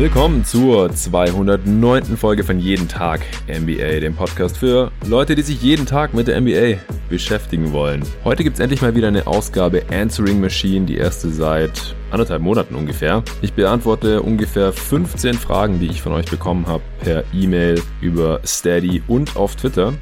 Willkommen zur 209. Folge von Jeden Tag NBA, dem Podcast für Leute, die sich jeden Tag mit der NBA beschäftigen wollen. Heute gibt es endlich mal wieder eine Ausgabe Answering Machine, die erste seit anderthalb Monaten ungefähr. Ich beantworte ungefähr 15 Fragen, die ich von euch bekommen habe per E-Mail, über Steady und auf Twitter.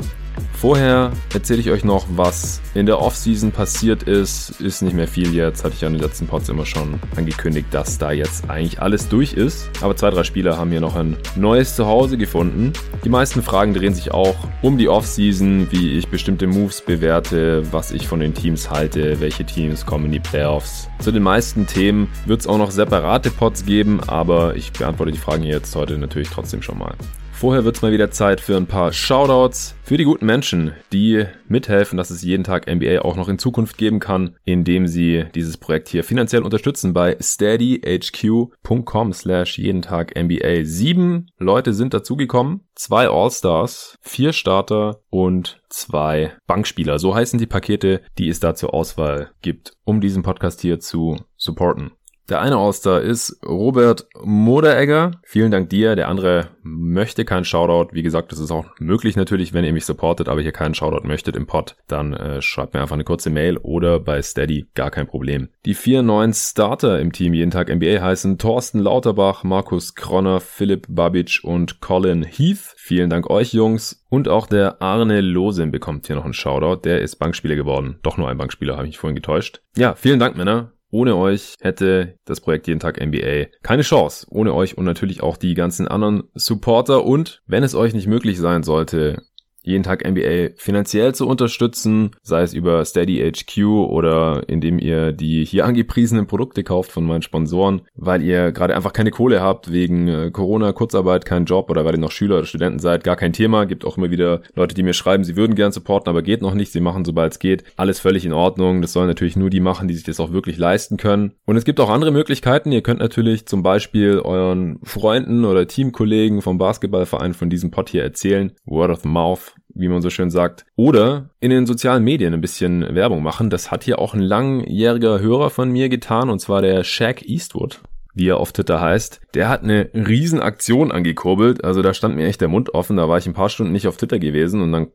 Vorher erzähle ich euch noch, was in der Offseason passiert ist. Ist nicht mehr viel jetzt, hatte ich ja in den letzten Pods immer schon angekündigt, dass da jetzt eigentlich alles durch ist. Aber zwei, drei Spieler haben hier noch ein neues Zuhause gefunden. Die meisten Fragen drehen sich auch um die Offseason, wie ich bestimmte Moves bewerte, was ich von den Teams halte, welche Teams kommen in die Playoffs. Zu den meisten Themen wird es auch noch separate Pods geben, aber ich beantworte die Fragen hier jetzt heute natürlich trotzdem schon mal. Vorher wird es mal wieder Zeit für ein paar Shoutouts für die guten Menschen, die mithelfen, dass es jeden Tag NBA auch noch in Zukunft geben kann, indem sie dieses Projekt hier finanziell unterstützen bei steadyhq.com slash jeden Tag NBA. Sieben Leute sind dazugekommen, zwei All-Stars, vier Starter und zwei Bankspieler. So heißen die Pakete, die es da zur Auswahl gibt, um diesen Podcast hier zu supporten. Der eine All-Star ist Robert Moderegger. Vielen Dank dir. Der andere möchte keinen Shoutout. Wie gesagt, das ist auch möglich natürlich, wenn ihr mich supportet, aber hier keinen Shoutout möchtet im Pod, dann äh, schreibt mir einfach eine kurze Mail oder bei Steady, gar kein Problem. Die vier neuen Starter im Team jeden Tag NBA heißen Thorsten Lauterbach, Markus Kronner, Philipp Babic und Colin Heath. Vielen Dank euch Jungs. Und auch der Arne Losin bekommt hier noch einen Shoutout. Der ist Bankspieler geworden. Doch nur ein Bankspieler, habe ich mich vorhin getäuscht. Ja, vielen Dank Männer. Ohne euch hätte das Projekt Jeden Tag NBA keine Chance. Ohne euch und natürlich auch die ganzen anderen Supporter. Und wenn es euch nicht möglich sein sollte, jeden Tag NBA finanziell zu unterstützen, sei es über Steady HQ oder indem ihr die hier angepriesenen Produkte kauft von meinen Sponsoren, weil ihr gerade einfach keine Kohle habt wegen äh, Corona, Kurzarbeit, kein Job oder weil ihr noch Schüler oder Studenten seid, gar kein Thema. Gibt auch immer wieder Leute, die mir schreiben, sie würden gern supporten, aber geht noch nicht. Sie machen, sobald es geht. Alles völlig in Ordnung. Das sollen natürlich nur die machen, die sich das auch wirklich leisten können. Und es gibt auch andere Möglichkeiten. Ihr könnt natürlich zum Beispiel euren Freunden oder Teamkollegen vom Basketballverein von diesem Pod hier erzählen. Word of Mouth wie man so schön sagt. Oder in den sozialen Medien ein bisschen Werbung machen. Das hat hier auch ein langjähriger Hörer von mir getan, und zwar der Shaq Eastwood wie er auf Twitter heißt, der hat eine Riesenaktion angekurbelt. Also da stand mir echt der Mund offen. Da war ich ein paar Stunden nicht auf Twitter gewesen und dann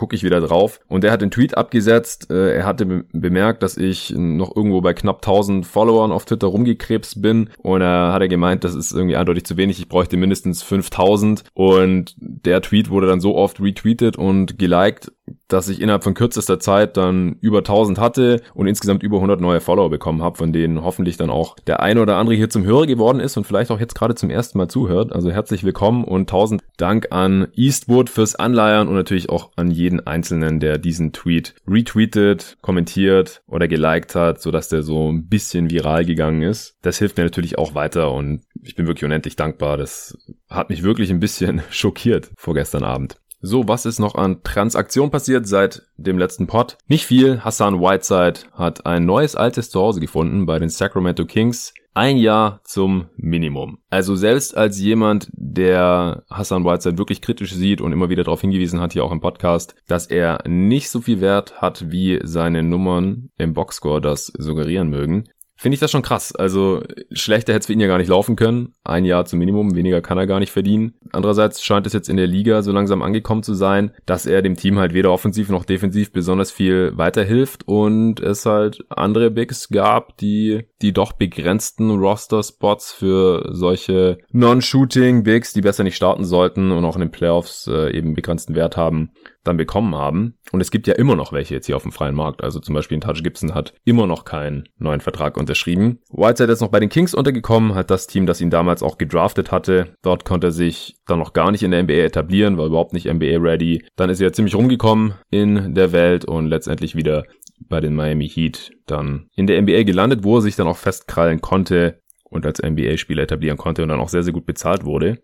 gucke ich wieder drauf. Und der hat den Tweet abgesetzt. Äh, er hatte bemerkt, dass ich noch irgendwo bei knapp 1000 Followern auf Twitter rumgekrebst bin. Und er hat er gemeint, das ist irgendwie eindeutig zu wenig. Ich bräuchte mindestens 5000. Und der Tweet wurde dann so oft retweetet und geliked, dass ich innerhalb von kürzester Zeit dann über 1000 hatte und insgesamt über 100 neue Follower bekommen habe, von denen hoffentlich dann auch der eine oder andere hier zum Hörer geworden ist und vielleicht auch jetzt gerade zum ersten Mal zuhört. Also herzlich willkommen und 1000 Dank an Eastwood fürs Anleiern und natürlich auch an jeden Einzelnen, der diesen Tweet retweetet, kommentiert oder geliked hat, sodass der so ein bisschen viral gegangen ist. Das hilft mir natürlich auch weiter und ich bin wirklich unendlich dankbar. Das hat mich wirklich ein bisschen schockiert vorgestern Abend. So, was ist noch an Transaktion passiert seit dem letzten Pod? Nicht viel. Hassan Whiteside hat ein neues altes Zuhause gefunden bei den Sacramento Kings. Ein Jahr zum Minimum. Also selbst als jemand, der Hassan Whiteside wirklich kritisch sieht und immer wieder darauf hingewiesen hat, hier auch im Podcast, dass er nicht so viel Wert hat, wie seine Nummern im Boxscore das suggerieren mögen, finde ich das schon krass. Also schlechter hätte es für ihn ja gar nicht laufen können. Ein Jahr zum Minimum, weniger kann er gar nicht verdienen. Andererseits scheint es jetzt in der Liga so langsam angekommen zu sein, dass er dem Team halt weder offensiv noch defensiv besonders viel weiterhilft und es halt andere Bigs gab, die die doch begrenzten Roster-Spots für solche Non-Shooting-Bigs, die besser nicht starten sollten und auch in den Playoffs äh, eben begrenzten Wert haben, dann bekommen haben. Und es gibt ja immer noch welche jetzt hier auf dem freien Markt. Also zum Beispiel Touch Gibson hat immer noch keinen neuen Vertrag unterschrieben. Whiteside ist noch bei den Kings untergekommen, hat das Team, das ihn damals auch gedraftet hatte. Dort konnte er sich dann noch gar nicht in der NBA etablieren, war überhaupt nicht NBA ready. Dann ist er ziemlich rumgekommen in der Welt und letztendlich wieder bei den Miami Heat dann in der NBA gelandet, wo er sich dann auch festkrallen konnte und als NBA-Spieler etablieren konnte und dann auch sehr, sehr gut bezahlt wurde.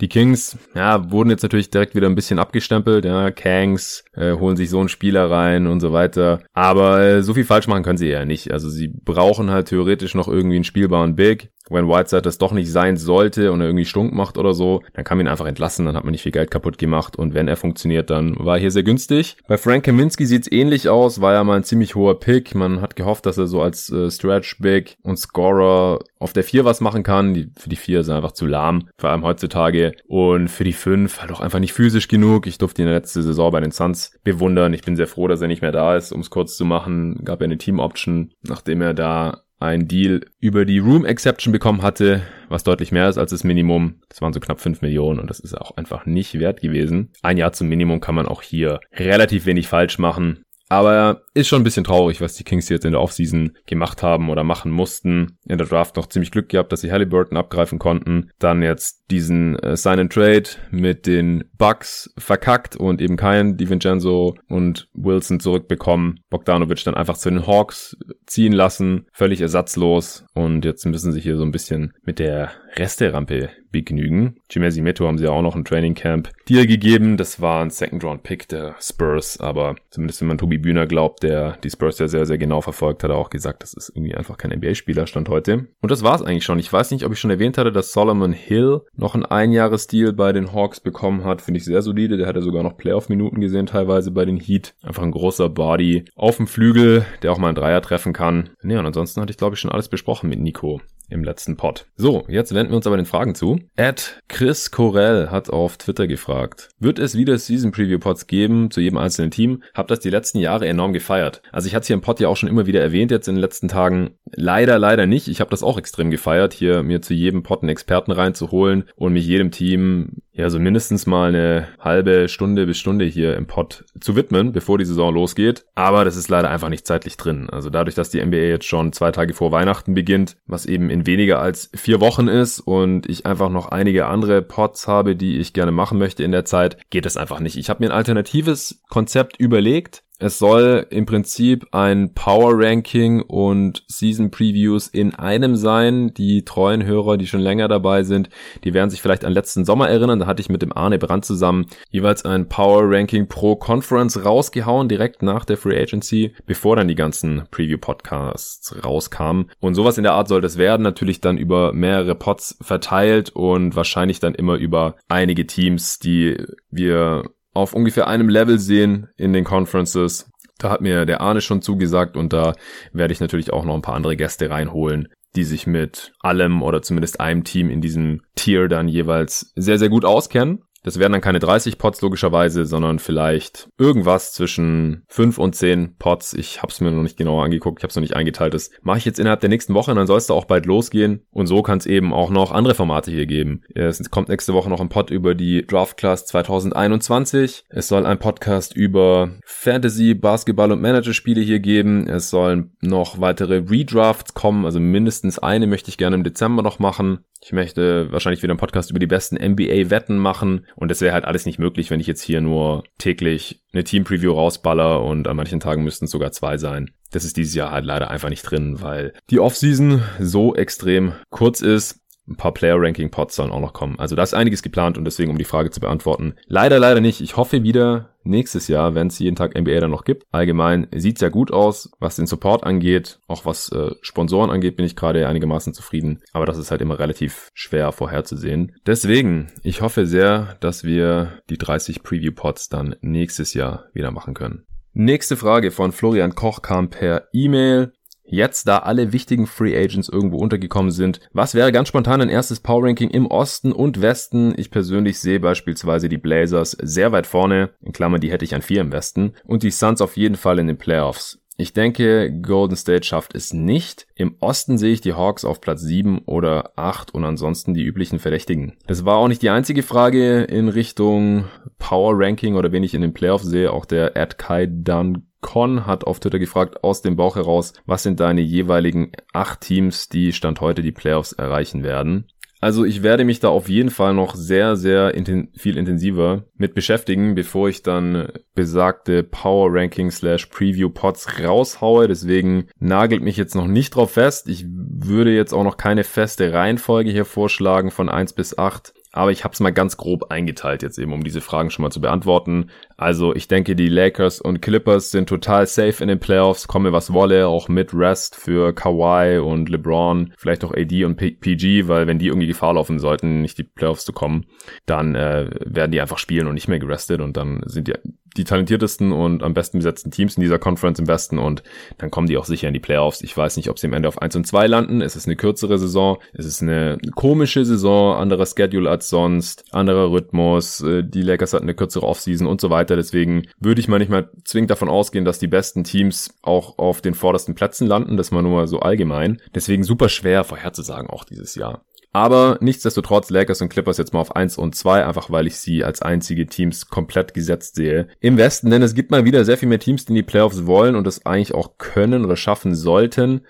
Die Kings, ja, wurden jetzt natürlich direkt wieder ein bisschen abgestempelt, ja, Kangs äh, holen sich so einen Spieler rein und so weiter. Aber äh, so viel falsch machen können sie ja nicht. Also sie brauchen halt theoretisch noch irgendwie einen spielbaren Big. Wenn Whiteside das doch nicht sein sollte und er irgendwie stunk macht oder so, dann kann man ihn einfach entlassen, dann hat man nicht viel Geld kaputt gemacht und wenn er funktioniert, dann war er hier sehr günstig. Bei Frank Kaminski sieht's ähnlich aus, war ja mal ein ziemlich hoher Pick. Man hat gehofft, dass er so als äh, Stretch Big und Scorer auf der 4 was machen kann. Die, für die 4 ist er einfach zu lahm, vor allem heutzutage. Und für die 5 halt auch einfach nicht physisch genug. Ich durfte ihn letzten Saison bei den Suns bewundern. Ich bin sehr froh, dass er nicht mehr da ist, um es kurz zu machen. Gab ja eine Team-Option, nachdem er da ein Deal über die Room Exception bekommen hatte, was deutlich mehr ist als das Minimum. Das waren so knapp 5 Millionen und das ist auch einfach nicht wert gewesen. Ein Jahr zum Minimum kann man auch hier relativ wenig falsch machen. Aber ist schon ein bisschen traurig, was die Kings jetzt in der Offseason gemacht haben oder machen mussten. In der Draft noch ziemlich Glück gehabt, dass sie Halliburton abgreifen konnten. Dann jetzt diesen äh, Sign and Trade mit den Bucks verkackt und eben keinen DiVincenzo und Wilson zurückbekommen. Bogdanovic dann einfach zu den Hawks ziehen lassen. Völlig ersatzlos. Und jetzt müssen sie hier so ein bisschen mit der Resterampe begnügen. Jimezi Meto haben sie ja auch noch ein Training Camp Deal gegeben. Das war ein Second Round Pick der Spurs, aber zumindest wenn man Tobi Bühner glaubt, der die Spurs ja sehr, sehr genau verfolgt, hat er auch gesagt, das ist irgendwie einfach kein NBA-Spieler stand heute. Und das war's eigentlich schon. Ich weiß nicht, ob ich schon erwähnt hatte, dass Solomon Hill noch ein Einjahresdeal bei den Hawks bekommen hat. Finde ich sehr solide. Der hatte sogar noch Playoff-Minuten gesehen teilweise bei den Heat. Einfach ein großer Body auf dem Flügel, der auch mal einen Dreier treffen kann. Ja, und ansonsten hatte ich glaube ich schon alles besprochen mit Nico im letzten Pod. So, jetzt wenden wir uns aber den Fragen zu. Ed Chris Corell hat auf Twitter gefragt, wird es wieder Season Preview Pods geben zu jedem einzelnen Team? Hab das die letzten Jahre enorm gefeiert. Also ich hatte es hier im Pod ja auch schon immer wieder erwähnt jetzt in den letzten Tagen. Leider, leider nicht. Ich habe das auch extrem gefeiert, hier mir zu jedem Pod einen Experten reinzuholen und mich jedem Team ja, so mindestens mal eine halbe Stunde bis Stunde hier im Pod zu widmen, bevor die Saison losgeht. Aber das ist leider einfach nicht zeitlich drin. Also dadurch, dass die NBA jetzt schon zwei Tage vor Weihnachten beginnt, was eben in weniger als vier Wochen ist und ich einfach noch einige andere Pods habe, die ich gerne machen möchte in der Zeit, geht das einfach nicht. Ich habe mir ein alternatives Konzept überlegt, es soll im Prinzip ein Power Ranking und Season Previews in einem sein. Die treuen Hörer, die schon länger dabei sind, die werden sich vielleicht an letzten Sommer erinnern. Da hatte ich mit dem Arne Brandt zusammen jeweils ein Power Ranking pro Conference rausgehauen, direkt nach der Free Agency, bevor dann die ganzen Preview Podcasts rauskamen. Und sowas in der Art soll das werden. Natürlich dann über mehrere Pods verteilt und wahrscheinlich dann immer über einige Teams, die wir auf ungefähr einem Level sehen in den Conferences. Da hat mir der Arne schon zugesagt und da werde ich natürlich auch noch ein paar andere Gäste reinholen, die sich mit allem oder zumindest einem Team in diesem Tier dann jeweils sehr, sehr gut auskennen. Das wären dann keine 30 Pots logischerweise, sondern vielleicht irgendwas zwischen 5 und 10 Pots. Ich habe es mir noch nicht genauer angeguckt, ich habe es noch nicht eingeteilt. Das mache ich jetzt innerhalb der nächsten Woche und dann soll es da auch bald losgehen. Und so kann es eben auch noch andere Formate hier geben. Es kommt nächste Woche noch ein Pod über die Draft Class 2021. Es soll ein Podcast über Fantasy, Basketball und Managerspiele hier geben. Es sollen noch weitere Redrafts kommen, also mindestens eine möchte ich gerne im Dezember noch machen. Ich möchte wahrscheinlich wieder einen Podcast über die besten NBA-Wetten machen und das wäre halt alles nicht möglich, wenn ich jetzt hier nur täglich eine Team-Preview rausballer und an manchen Tagen müssten es sogar zwei sein. Das ist dieses Jahr halt leider einfach nicht drin, weil die Offseason so extrem kurz ist ein paar Player-Ranking-Pots sollen auch noch kommen. Also da ist einiges geplant und deswegen, um die Frage zu beantworten, leider, leider nicht. Ich hoffe wieder nächstes Jahr, wenn es jeden Tag NBA dann noch gibt. Allgemein sieht's ja gut aus, was den Support angeht. Auch was äh, Sponsoren angeht, bin ich gerade einigermaßen zufrieden. Aber das ist halt immer relativ schwer vorherzusehen. Deswegen, ich hoffe sehr, dass wir die 30 Preview-Pots dann nächstes Jahr wieder machen können. Nächste Frage von Florian Koch kam per E-Mail. Jetzt, da alle wichtigen Free Agents irgendwo untergekommen sind, was wäre ganz spontan ein erstes Power Ranking im Osten und Westen? Ich persönlich sehe beispielsweise die Blazers sehr weit vorne, in Klammern, die hätte ich an vier im Westen, und die Suns auf jeden Fall in den Playoffs. Ich denke, Golden State schafft es nicht. Im Osten sehe ich die Hawks auf Platz 7 oder 8 und ansonsten die üblichen Verdächtigen. Das war auch nicht die einzige Frage in Richtung Power Ranking oder wen ich in den Playoffs sehe. Auch der Ed Kai Dunn Con hat auf Twitter gefragt, aus dem Bauch heraus, was sind deine jeweiligen acht Teams, die Stand heute die Playoffs erreichen werden? Also ich werde mich da auf jeden Fall noch sehr, sehr inten viel intensiver mit beschäftigen, bevor ich dann besagte Power Ranking slash Preview Pots raushaue. Deswegen nagelt mich jetzt noch nicht drauf fest. Ich würde jetzt auch noch keine feste Reihenfolge hier vorschlagen von eins bis acht aber ich habe es mal ganz grob eingeteilt jetzt eben, um diese Fragen schon mal zu beantworten. Also ich denke, die Lakers und Clippers sind total safe in den Playoffs, komme was wolle, auch mit Rest für Kawhi und LeBron, vielleicht auch AD und PG, weil wenn die irgendwie Gefahr laufen sollten, nicht die Playoffs zu kommen, dann äh, werden die einfach spielen und nicht mehr gerestet und dann sind die die talentiertesten und am besten besetzten Teams in dieser Conference im Westen und dann kommen die auch sicher in die Playoffs. Ich weiß nicht, ob sie am Ende auf 1 und 2 landen. Es ist eine kürzere Saison, es ist eine komische Saison, anderer Schedule als sonst, anderer Rhythmus, äh, die Lakers hatten eine kürzere Offseason und so weiter. Deswegen würde ich mal nicht mal zwingend davon ausgehen, dass die besten Teams auch auf den vordersten Plätzen landen. Das mal nur so allgemein. Deswegen super schwer vorherzusagen auch dieses Jahr. Aber nichtsdestotrotz Lakers und Clippers jetzt mal auf 1 und 2, einfach weil ich sie als einzige Teams komplett gesetzt sehe. Im Westen, denn es gibt mal wieder sehr viel mehr Teams, die in die Playoffs wollen und das eigentlich auch können oder schaffen sollten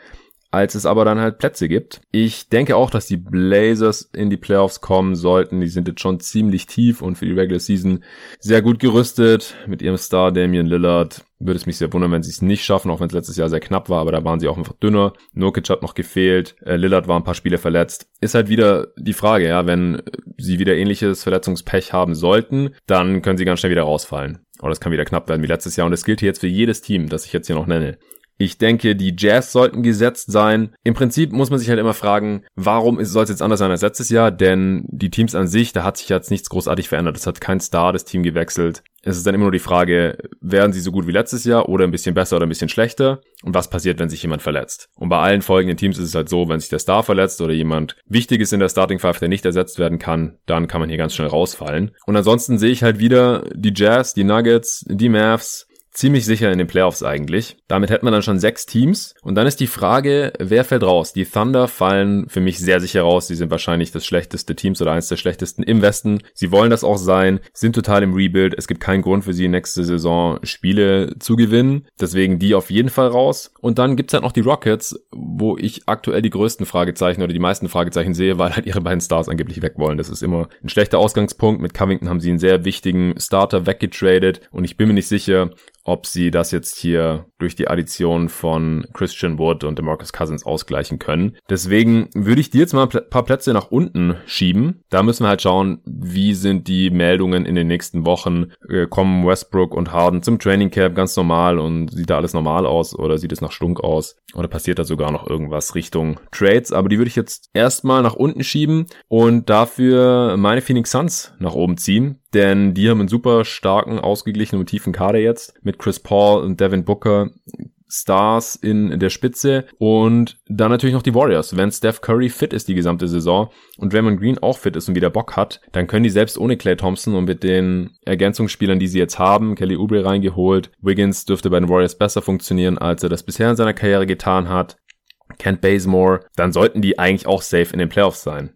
als es aber dann halt Plätze gibt. Ich denke auch, dass die Blazers in die Playoffs kommen sollten. Die sind jetzt schon ziemlich tief und für die Regular Season sehr gut gerüstet. Mit ihrem Star Damian Lillard würde es mich sehr wundern, wenn sie es nicht schaffen, auch wenn es letztes Jahr sehr knapp war, aber da waren sie auch einfach dünner. Nurkic hat noch gefehlt, äh, Lillard war ein paar Spiele verletzt. Ist halt wieder die Frage, ja, wenn sie wieder ähnliches Verletzungspech haben sollten, dann können sie ganz schnell wieder rausfallen. Oder es kann wieder knapp werden wie letztes Jahr und das gilt hier jetzt für jedes Team, das ich jetzt hier noch nenne. Ich denke, die Jazz sollten gesetzt sein. Im Prinzip muss man sich halt immer fragen, warum soll es jetzt anders sein als letztes Jahr? Denn die Teams an sich, da hat sich jetzt nichts großartig verändert. Es hat kein Star das Team gewechselt. Es ist dann immer nur die Frage, werden sie so gut wie letztes Jahr oder ein bisschen besser oder ein bisschen schlechter? Und was passiert, wenn sich jemand verletzt? Und bei allen folgenden Teams ist es halt so, wenn sich der Star verletzt oder jemand Wichtiges in der Starting Five, der nicht ersetzt werden kann, dann kann man hier ganz schnell rausfallen. Und ansonsten sehe ich halt wieder die Jazz, die Nuggets, die Mavs, ziemlich sicher in den Playoffs eigentlich. Damit hätten wir dann schon sechs Teams. Und dann ist die Frage, wer fällt raus? Die Thunder fallen für mich sehr sicher raus. Sie sind wahrscheinlich das schlechteste Teams oder eines der schlechtesten im Westen. Sie wollen das auch sein, sind total im Rebuild. Es gibt keinen Grund für sie, nächste Saison Spiele zu gewinnen. Deswegen die auf jeden Fall raus. Und dann gibt's halt noch die Rockets, wo ich aktuell die größten Fragezeichen oder die meisten Fragezeichen sehe, weil halt ihre beiden Stars angeblich weg wollen. Das ist immer ein schlechter Ausgangspunkt. Mit Covington haben sie einen sehr wichtigen Starter weggetradet. Und ich bin mir nicht sicher, ob sie das jetzt hier durch die Addition von Christian Wood und DeMarcus Cousins ausgleichen können. Deswegen würde ich dir jetzt mal ein paar Plätze nach unten schieben. Da müssen wir halt schauen, wie sind die Meldungen in den nächsten Wochen. Äh, kommen Westbrook und Harden zum Training Camp ganz normal und sieht da alles normal aus oder sieht es nach Stunk aus? Oder passiert da sogar noch irgendwas Richtung Trades? Aber die würde ich jetzt erstmal nach unten schieben und dafür meine Phoenix Suns nach oben ziehen denn die haben einen super starken, ausgeglichenen und tiefen Kader jetzt mit Chris Paul und Devin Booker. Stars in der Spitze und dann natürlich noch die Warriors. Wenn Steph Curry fit ist die gesamte Saison und Raymond Green auch fit ist und wieder Bock hat, dann können die selbst ohne Clay Thompson und mit den Ergänzungsspielern, die sie jetzt haben, Kelly Oubre reingeholt, Wiggins dürfte bei den Warriors besser funktionieren, als er das bisher in seiner Karriere getan hat. Kent Bazemore, dann sollten die eigentlich auch safe in den Playoffs sein.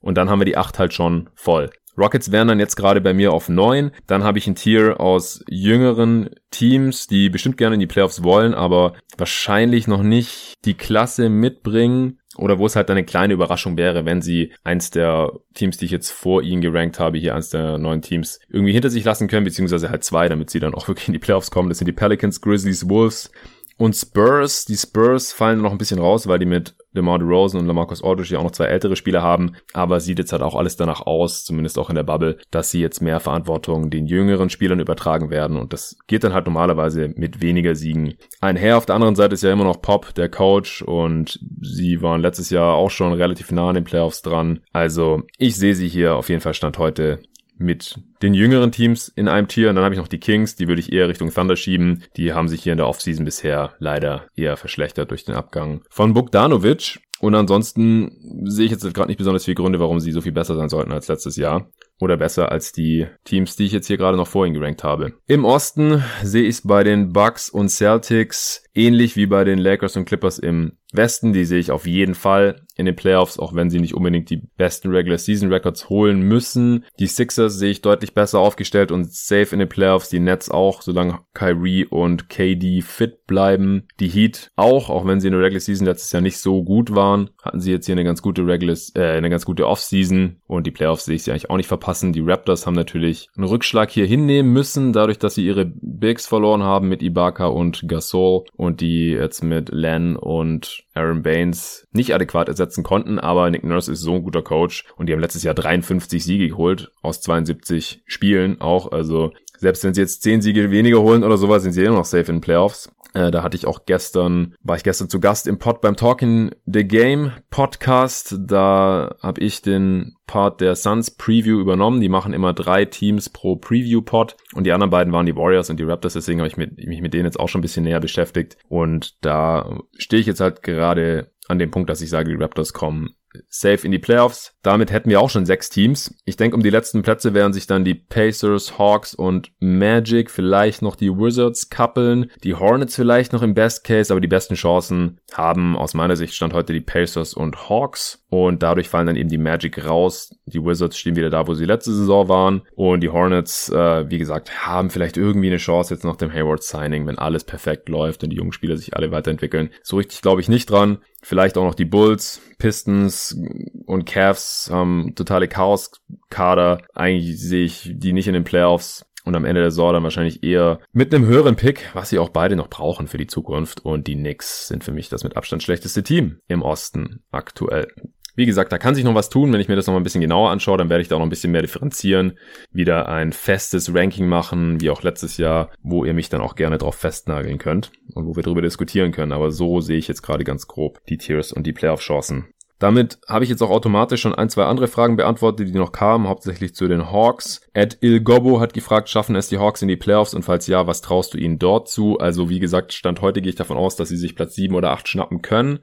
Und dann haben wir die acht halt schon voll. Rockets wären dann jetzt gerade bei mir auf neun. Dann habe ich ein Tier aus jüngeren Teams, die bestimmt gerne in die Playoffs wollen, aber wahrscheinlich noch nicht die Klasse mitbringen. Oder wo es halt eine kleine Überraschung wäre, wenn sie eins der Teams, die ich jetzt vor ihnen gerankt habe, hier eins der neuen Teams, irgendwie hinter sich lassen können, beziehungsweise halt zwei, damit sie dann auch wirklich in die Playoffs kommen. Das sind die Pelicans, Grizzlies, Wolves und Spurs. Die Spurs fallen noch ein bisschen raus, weil die mit DeMar DeRozan und LaMarcus Aldridge ja auch noch zwei ältere Spieler haben, aber sieht jetzt halt auch alles danach aus, zumindest auch in der Bubble, dass sie jetzt mehr Verantwortung den jüngeren Spielern übertragen werden und das geht dann halt normalerweise mit weniger Siegen einher. Auf der anderen Seite ist ja immer noch Pop, der Coach und sie waren letztes Jahr auch schon relativ nah an den Playoffs dran. Also ich sehe sie hier auf jeden Fall Stand heute mit den jüngeren Teams in einem Tier. Und dann habe ich noch die Kings, die würde ich eher Richtung Thunder schieben. Die haben sich hier in der Offseason bisher leider eher verschlechtert durch den Abgang von Bogdanovic. Und ansonsten sehe ich jetzt gerade nicht besonders viele Gründe, warum sie so viel besser sein sollten als letztes Jahr. Oder besser als die Teams, die ich jetzt hier gerade noch vorhin gerankt habe. Im Osten sehe ich es bei den Bucks und Celtics ähnlich wie bei den Lakers und Clippers im Westen. Die sehe ich auf jeden Fall in den Playoffs, auch wenn sie nicht unbedingt die besten Regular Season Records holen müssen. Die Sixers sehe ich deutlich besser aufgestellt und safe in den Playoffs. Die Nets auch, solange Kyrie und KD fit bleiben. Die Heat auch, auch wenn sie in der Regular Season letztes Jahr nicht so gut waren, hatten sie jetzt hier eine ganz gute Regular, äh, eine ganz gute Offseason und die Playoffs sehe ich sie eigentlich auch nicht verpasst passen. Die Raptors haben natürlich einen Rückschlag hier hinnehmen müssen, dadurch, dass sie ihre Bigs verloren haben mit Ibaka und Gasol und die jetzt mit Len und Aaron Baines nicht adäquat ersetzen konnten, aber Nick Nurse ist so ein guter Coach und die haben letztes Jahr 53 Siege geholt aus 72 Spielen auch, also selbst wenn sie jetzt 10 Siege weniger holen oder sowas, sind sie immer noch safe in Playoffs. Äh, da hatte ich auch gestern, war ich gestern zu Gast im Pod beim Talking the Game Podcast. Da habe ich den Part der Suns Preview übernommen. Die machen immer drei Teams pro Preview Pod und die anderen beiden waren die Warriors und die Raptors. Deswegen habe ich mit, mich mit denen jetzt auch schon ein bisschen näher beschäftigt. Und da stehe ich jetzt halt gerade an dem Punkt, dass ich sage, die Raptors kommen safe in die Playoffs. Damit hätten wir auch schon sechs Teams. Ich denke, um die letzten Plätze werden sich dann die Pacers, Hawks und Magic, vielleicht noch die Wizards kappeln, die Hornets vielleicht noch im Best Case, aber die besten Chancen haben aus meiner Sicht stand heute die Pacers und Hawks und dadurch fallen dann eben die Magic raus. Die Wizards stehen wieder da, wo sie letzte Saison waren und die Hornets, äh, wie gesagt, haben vielleicht irgendwie eine Chance jetzt nach dem Hayward Signing, wenn alles perfekt läuft und die jungen Spieler sich alle weiterentwickeln. So richtig glaube ich nicht dran. Vielleicht auch noch die Bulls, Pistons und Cavs haben totale Chaos-Kader. Eigentlich sehe ich die nicht in den Playoffs. Und am Ende der Saison dann wahrscheinlich eher mit einem höheren Pick, was sie auch beide noch brauchen für die Zukunft. Und die Knicks sind für mich das mit Abstand schlechteste Team im Osten aktuell. Wie gesagt, da kann sich noch was tun. Wenn ich mir das noch mal ein bisschen genauer anschaue, dann werde ich da noch ein bisschen mehr differenzieren. Wieder ein festes Ranking machen, wie auch letztes Jahr, wo ihr mich dann auch gerne drauf festnageln könnt und wo wir darüber diskutieren können. Aber so sehe ich jetzt gerade ganz grob die Tiers und die Playoff-Chancen. Damit habe ich jetzt auch automatisch schon ein, zwei andere Fragen beantwortet, die noch kamen, hauptsächlich zu den Hawks. Ed Ilgobo hat gefragt, schaffen es die Hawks in die Playoffs und falls ja, was traust du ihnen dort zu? Also wie gesagt, Stand heute gehe ich davon aus, dass sie sich Platz sieben oder acht schnappen können.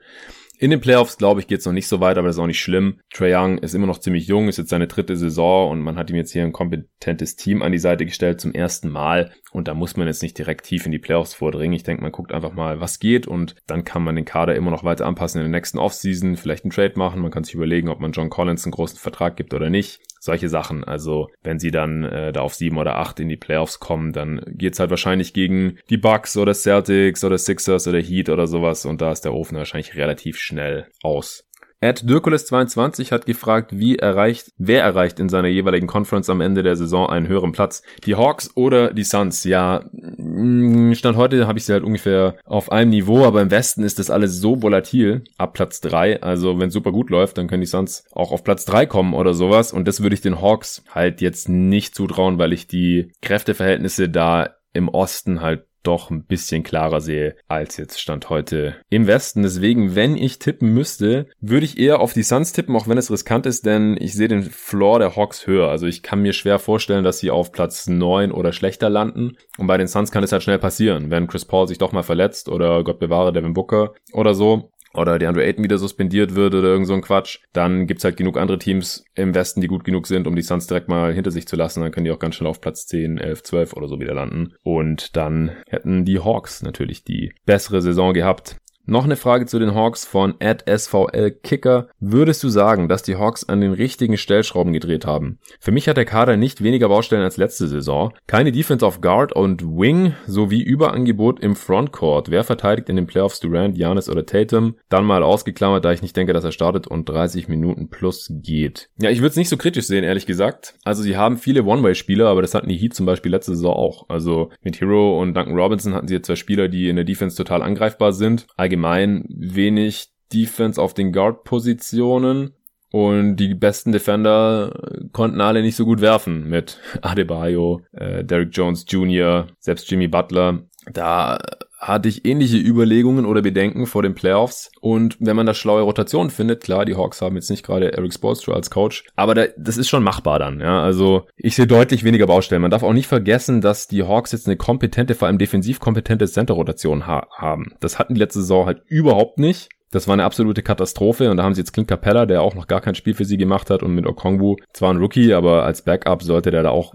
In den Playoffs, glaube ich, geht es noch nicht so weit, aber das ist auch nicht schlimm. Trey Young ist immer noch ziemlich jung, ist jetzt seine dritte Saison und man hat ihm jetzt hier ein kompetentes Team an die Seite gestellt zum ersten Mal. Und da muss man jetzt nicht direkt tief in die Playoffs vordringen. Ich denke, man guckt einfach mal, was geht und dann kann man den Kader immer noch weiter anpassen in der nächsten Offseason, vielleicht einen Trade machen. Man kann sich überlegen, ob man John Collins einen großen Vertrag gibt oder nicht solche Sachen. Also wenn sie dann äh, da auf sieben oder acht in die Playoffs kommen, dann geht's halt wahrscheinlich gegen die Bucks oder Celtics oder Sixers oder Heat oder sowas und da ist der Ofen wahrscheinlich relativ schnell aus. Ed Dirkules22 hat gefragt, wie erreicht, wer erreicht in seiner jeweiligen Conference am Ende der Saison einen höheren Platz? Die Hawks oder die Suns? Ja, mm, Stand heute habe ich sie halt ungefähr auf einem Niveau, aber im Westen ist das alles so volatil ab Platz drei. Also wenn super gut läuft, dann können die Suns auch auf Platz drei kommen oder sowas. Und das würde ich den Hawks halt jetzt nicht zutrauen, weil ich die Kräfteverhältnisse da im Osten halt doch ein bisschen klarer sehe als jetzt Stand heute im Westen. Deswegen, wenn ich tippen müsste, würde ich eher auf die Suns tippen, auch wenn es riskant ist, denn ich sehe den Floor der Hawks höher. Also ich kann mir schwer vorstellen, dass sie auf Platz 9 oder schlechter landen. Und bei den Suns kann es halt schnell passieren, wenn Chris Paul sich doch mal verletzt oder Gott bewahre Devin Booker oder so oder der Andrew Ayton wieder suspendiert wird oder irgend so ein Quatsch, dann gibt's halt genug andere Teams im Westen, die gut genug sind, um die Suns direkt mal hinter sich zu lassen. Dann können die auch ganz schnell auf Platz 10, 11, 12 oder so wieder landen. Und dann hätten die Hawks natürlich die bessere Saison gehabt. Noch eine Frage zu den Hawks von SVL Kicker. Würdest du sagen, dass die Hawks an den richtigen Stellschrauben gedreht haben? Für mich hat der Kader nicht weniger Baustellen als letzte Saison. Keine Defense auf Guard und Wing sowie Überangebot im Frontcourt. Wer verteidigt in den Playoffs Durant, Giannis oder Tatum? Dann mal ausgeklammert, da ich nicht denke, dass er startet und 30 Minuten plus geht. Ja, ich würde es nicht so kritisch sehen, ehrlich gesagt. Also sie haben viele One-Way-Spieler, aber das hatten die Heat zum Beispiel letzte Saison auch. Also mit Hero und Duncan Robinson hatten sie jetzt zwei Spieler, die in der Defense total angreifbar sind. Allgemein allgemein wenig Defense auf den Guard-Positionen. Und die besten Defender konnten alle nicht so gut werfen mit Adebayo, äh, Derrick Jones Jr., selbst Jimmy Butler. Da hatte ich ähnliche Überlegungen oder Bedenken vor den Playoffs. Und wenn man da schlaue Rotation findet, klar, die Hawks haben jetzt nicht gerade Eric Spoelstra als Coach, aber da, das ist schon machbar dann. Ja, also ich sehe deutlich weniger Baustellen. Man darf auch nicht vergessen, dass die Hawks jetzt eine kompetente, vor allem defensiv kompetente Center-Rotation ha haben. Das hatten die letzte Saison halt überhaupt nicht. Das war eine absolute Katastrophe und da haben sie jetzt Clint Capella, der auch noch gar kein Spiel für sie gemacht hat und mit Okongwu zwar ein Rookie, aber als Backup sollte der da auch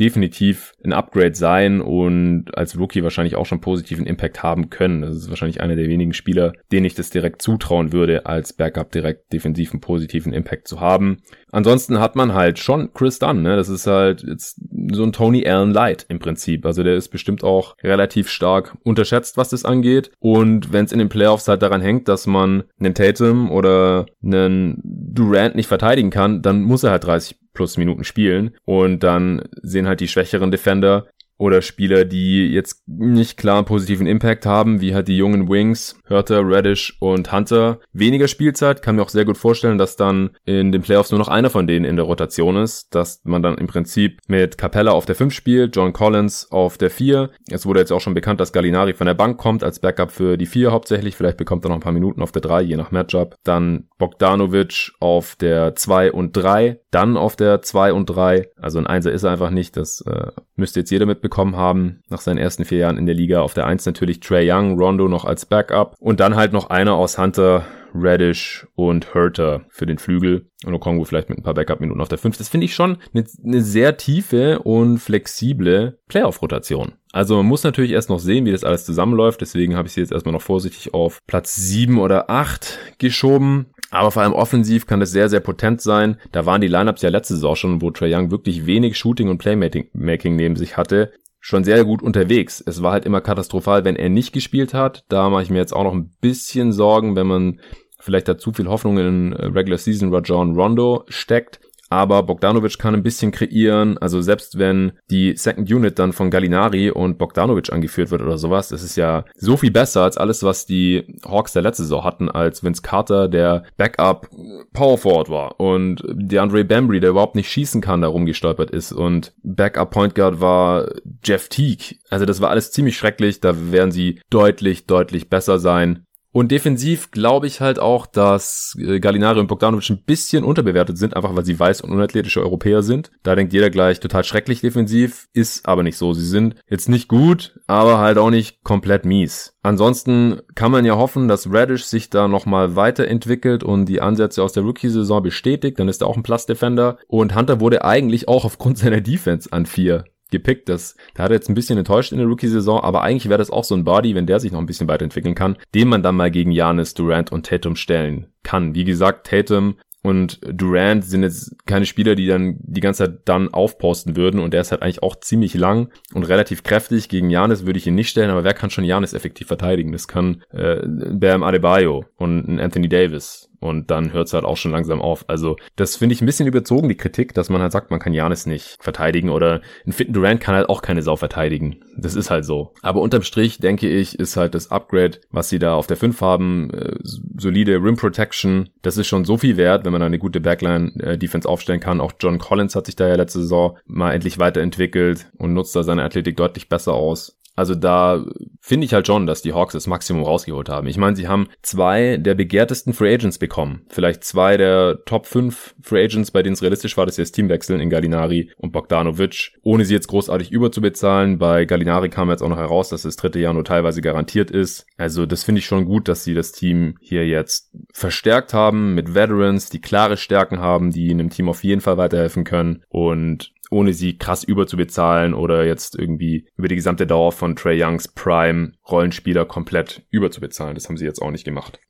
definitiv ein Upgrade sein und als Rookie wahrscheinlich auch schon positiven Impact haben können. Das ist wahrscheinlich einer der wenigen Spieler, denen ich das direkt zutrauen würde, als Backup direkt defensiven positiven Impact zu haben. Ansonsten hat man halt schon Chris Dunn, ne? Das ist halt jetzt so ein Tony Allen Light im Prinzip. Also der ist bestimmt auch relativ stark unterschätzt, was das angeht. Und wenn es in den Playoffs halt daran hängt, dass man einen Tatum oder einen Durant nicht verteidigen kann, dann muss er halt 30 plus Minuten spielen. Und dann sehen halt die schwächeren Defender oder Spieler, die jetzt nicht klar einen positiven Impact haben, wie halt die jungen Wings, Hörter, Radish und Hunter, weniger Spielzeit. Kann mir auch sehr gut vorstellen, dass dann in den Playoffs nur noch einer von denen in der Rotation ist, dass man dann im Prinzip mit Capella auf der 5 spielt, John Collins auf der 4. Es wurde jetzt auch schon bekannt, dass Gallinari von der Bank kommt als Backup für die 4 hauptsächlich. Vielleicht bekommt er noch ein paar Minuten auf der 3, je nach Matchup. Dann Bogdanovic auf der 2 und 3, dann auf der 2 und 3. Also ein Einser ist er einfach nicht, das äh, müsste jetzt jeder mitbekommen haben, nach seinen ersten vier Jahren in der Liga. Auf der 1 natürlich Trey Young, Rondo noch als Backup und dann halt noch einer aus Hunter, Radish und Herter für den Flügel und Okongo vielleicht mit ein paar Backup-Minuten auf der 5. Das finde ich schon eine, eine sehr tiefe und flexible Playoff-Rotation. Also man muss natürlich erst noch sehen, wie das alles zusammenläuft. Deswegen habe ich sie jetzt erstmal noch vorsichtig auf Platz 7 oder 8 geschoben. Aber vor allem offensiv kann das sehr, sehr potent sein. Da waren die Lineups ja letzte Saison schon, wo Trae Young wirklich wenig Shooting und Playmaking neben sich hatte schon sehr gut unterwegs. Es war halt immer katastrophal, wenn er nicht gespielt hat. Da mache ich mir jetzt auch noch ein bisschen Sorgen, wenn man vielleicht da zu viel Hoffnung in Regular Season Rajon Rondo steckt aber Bogdanovic kann ein bisschen kreieren. Also selbst wenn die Second Unit dann von Gallinari und Bogdanovic angeführt wird oder sowas, das ist ja so viel besser als alles, was die Hawks der letzte Saison hatten, als Vince Carter der Backup Power Forward war und DeAndre Bambry, der überhaupt nicht schießen kann, da rumgestolpert ist und Backup Point Guard war Jeff Teague. Also das war alles ziemlich schrecklich. Da werden sie deutlich, deutlich besser sein. Und defensiv glaube ich halt auch, dass äh, Gallinari und Bogdanovic ein bisschen unterbewertet sind, einfach weil sie weiß und unathletische Europäer sind. Da denkt jeder gleich total schrecklich defensiv, ist aber nicht so. Sie sind jetzt nicht gut, aber halt auch nicht komplett mies. Ansonsten kann man ja hoffen, dass Radish sich da nochmal weiterentwickelt und die Ansätze aus der Rookie-Saison bestätigt. Dann ist er auch ein Plus-Defender. Und Hunter wurde eigentlich auch aufgrund seiner Defense an vier gepickt. Das, der hat jetzt ein bisschen enttäuscht in der Rookie-Saison, aber eigentlich wäre das auch so ein Body, wenn der sich noch ein bisschen weiterentwickeln kann, den man dann mal gegen Janis, Durant und Tatum stellen kann. Wie gesagt, Tatum und Durant sind jetzt keine Spieler, die dann die ganze Zeit dann aufposten würden und der ist halt eigentlich auch ziemlich lang und relativ kräftig. Gegen Janis würde ich ihn nicht stellen, aber wer kann schon Janis effektiv verteidigen? Das kann äh, Bam Adebayo und Anthony Davis und dann hört es halt auch schon langsam auf. Also das finde ich ein bisschen überzogen, die Kritik, dass man halt sagt, man kann Janis nicht verteidigen oder ein fitten Durant kann halt auch keine Sau verteidigen. Das ist halt so. Aber unterm Strich, denke ich, ist halt das Upgrade, was sie da auf der 5 haben, äh, solide Rim Protection, das ist schon so viel wert, wenn man da eine gute Backline-Defense äh, aufstellen kann. Auch John Collins hat sich da ja letzte Saison mal endlich weiterentwickelt und nutzt da seine Athletik deutlich besser aus. Also da finde ich halt schon, dass die Hawks das Maximum rausgeholt haben. Ich meine, sie haben zwei der begehrtesten Free Agents bekommen. Vielleicht zwei der Top 5 Free Agents, bei denen es realistisch war, dass sie das Team wechseln in Gallinari und Bogdanovic, ohne sie jetzt großartig überzubezahlen. Bei Gallinari kam jetzt auch noch heraus, dass das dritte Jahr nur teilweise garantiert ist. Also das finde ich schon gut, dass sie das Team hier jetzt verstärkt haben mit Veterans, die klare Stärken haben, die einem Team auf jeden Fall weiterhelfen können. Und ohne sie krass überzubezahlen oder jetzt irgendwie über die gesamte Dauer von Trey Youngs Prime Rollenspieler komplett überzubezahlen. Das haben sie jetzt auch nicht gemacht.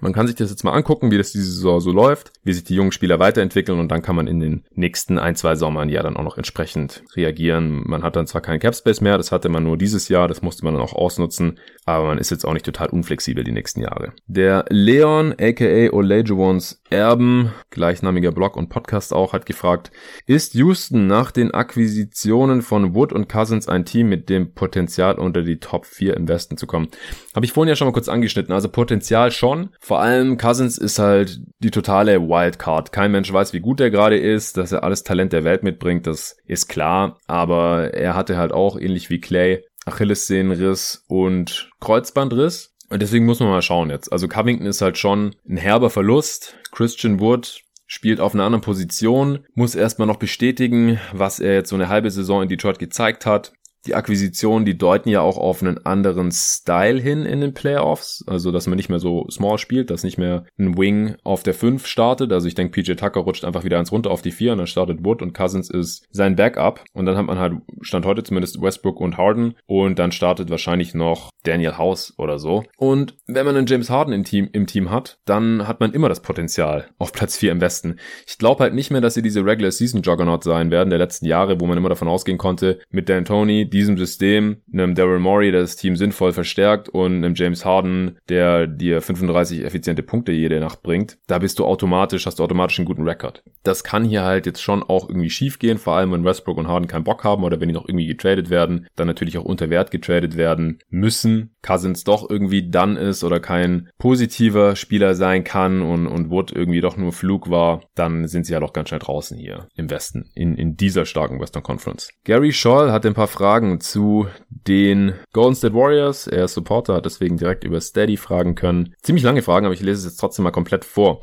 Man kann sich das jetzt mal angucken, wie das diese Saison so läuft, wie sich die jungen Spieler weiterentwickeln und dann kann man in den nächsten ein, zwei Sommern ja dann auch noch entsprechend reagieren. Man hat dann zwar keinen Capspace mehr, das hatte man nur dieses Jahr, das musste man dann auch ausnutzen, aber man ist jetzt auch nicht total unflexibel die nächsten Jahre. Der Leon, aka Olajuwons Erben, gleichnamiger Blog und Podcast auch, hat gefragt, ist Houston nach den Akquisitionen von Wood und Cousins ein Team mit dem Potenzial unter die Top 4 im Westen zu kommen? Habe ich vorhin ja schon mal kurz angeschnitten, also Potenzial schon, vor allem Cousins ist halt die totale Wildcard. Kein Mensch weiß, wie gut er gerade ist, dass er alles Talent der Welt mitbringt, das ist klar. Aber er hatte halt auch, ähnlich wie Clay, Achillessehnenriss und Kreuzbandriss. Und deswegen muss man mal schauen jetzt. Also Covington ist halt schon ein herber Verlust. Christian Wood spielt auf einer anderen Position, muss erstmal noch bestätigen, was er jetzt so eine halbe Saison in Detroit gezeigt hat. Die Akquisitionen, die deuten ja auch auf einen anderen Style hin in den Playoffs. Also, dass man nicht mehr so small spielt, dass nicht mehr ein Wing auf der 5 startet. Also, ich denke, PJ Tucker rutscht einfach wieder eins runter auf die 4 und dann startet Wood und Cousins ist sein Backup. Und dann hat man halt, stand heute zumindest Westbrook und Harden. Und dann startet wahrscheinlich noch Daniel House oder so. Und wenn man einen James Harden im Team, im Team hat, dann hat man immer das Potenzial auf Platz 4 im Westen. Ich glaube halt nicht mehr, dass sie diese Regular Season Juggernaut sein werden der letzten Jahre, wo man immer davon ausgehen konnte, mit Dan Tony, diesem System, einem Daryl Morey, der das Team sinnvoll verstärkt und einem James Harden, der dir 35 effiziente Punkte jede Nacht bringt, da bist du automatisch, hast du automatisch einen guten Rekord. Das kann hier halt jetzt schon auch irgendwie schief gehen, vor allem wenn Westbrook und Harden keinen Bock haben oder wenn die noch irgendwie getradet werden, dann natürlich auch unter Wert getradet werden müssen. Cousins doch irgendwie dann ist oder kein positiver Spieler sein kann und, und Wood irgendwie doch nur Flug war, dann sind sie ja halt doch ganz schnell draußen hier im Westen, in, in dieser starken Western Conference. Gary Scholl hat ein paar Fragen zu den Golden State Warriors. Er ist Supporter, hat deswegen direkt über Steady fragen können. Ziemlich lange Fragen, aber ich lese es jetzt trotzdem mal komplett vor.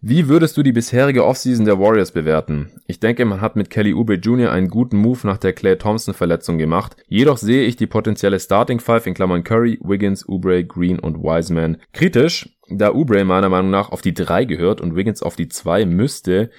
Wie würdest du die bisherige Offseason der Warriors bewerten? Ich denke, man hat mit Kelly Oubre Jr. einen guten Move nach der Clay Thompson Verletzung gemacht. Jedoch sehe ich die potenzielle Starting Five in Klammern Curry, Wiggins, Oubre, Green und Wiseman kritisch, da Oubre meiner Meinung nach auf die 3 gehört und Wiggins auf die 2 müsste,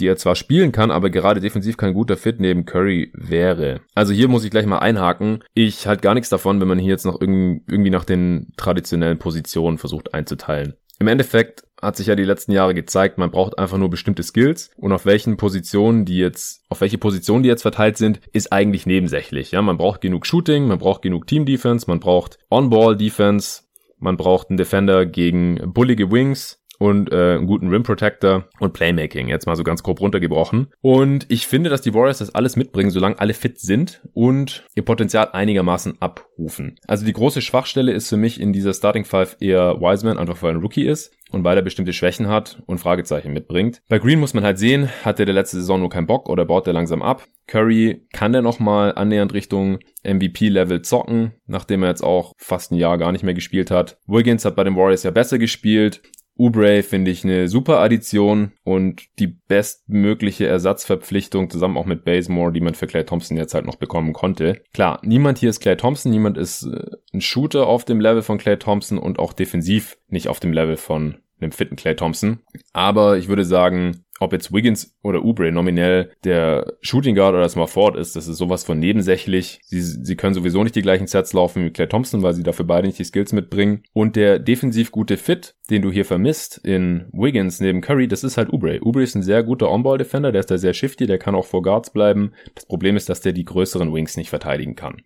die er zwar spielen kann, aber gerade defensiv kein guter Fit neben Curry wäre. Also hier muss ich gleich mal einhaken. Ich halte gar nichts davon, wenn man hier jetzt noch irgendwie nach den traditionellen Positionen versucht einzuteilen. Im Endeffekt hat sich ja die letzten Jahre gezeigt, man braucht einfach nur bestimmte Skills und auf welchen Positionen die jetzt, auf welche Positionen die jetzt verteilt sind, ist eigentlich nebensächlich. Ja, man braucht genug Shooting, man braucht genug Team Defense, man braucht On-Ball Defense, man braucht einen Defender gegen bullige Wings, und äh, einen guten Rim Protector und Playmaking, jetzt mal so ganz grob runtergebrochen. Und ich finde, dass die Warriors das alles mitbringen, solange alle fit sind und ihr Potenzial einigermaßen abrufen. Also die große Schwachstelle ist für mich in dieser Starting Five eher Wiseman, einfach weil er ein Rookie ist und weil er bestimmte Schwächen hat und Fragezeichen mitbringt. Bei Green muss man halt sehen, hat er der letzte Saison nur keinen Bock oder baut er langsam ab. Curry kann der nochmal annähernd Richtung MVP-Level zocken, nachdem er jetzt auch fast ein Jahr gar nicht mehr gespielt hat. Wiggins hat bei den Warriors ja besser gespielt. Ubrey finde ich eine super Addition und die bestmögliche Ersatzverpflichtung zusammen auch mit Bazemore, die man für Clay Thompson jetzt halt noch bekommen konnte. Klar, niemand hier ist Clay Thompson, niemand ist äh, ein Shooter auf dem Level von Clay Thompson und auch defensiv nicht auf dem Level von einem fitten Clay Thompson. Aber ich würde sagen, ob jetzt Wiggins oder Oubre nominell der Shooting Guard oder Small Forward ist, das ist sowas von nebensächlich. Sie, sie können sowieso nicht die gleichen Sets laufen wie Claire Thompson, weil sie dafür beide nicht die Skills mitbringen. Und der defensiv gute Fit, den du hier vermisst in Wiggins neben Curry, das ist halt Oubre. Oubre ist ein sehr guter On-Ball-Defender, der ist da sehr shifty, der kann auch vor Guards bleiben. Das Problem ist, dass der die größeren Wings nicht verteidigen kann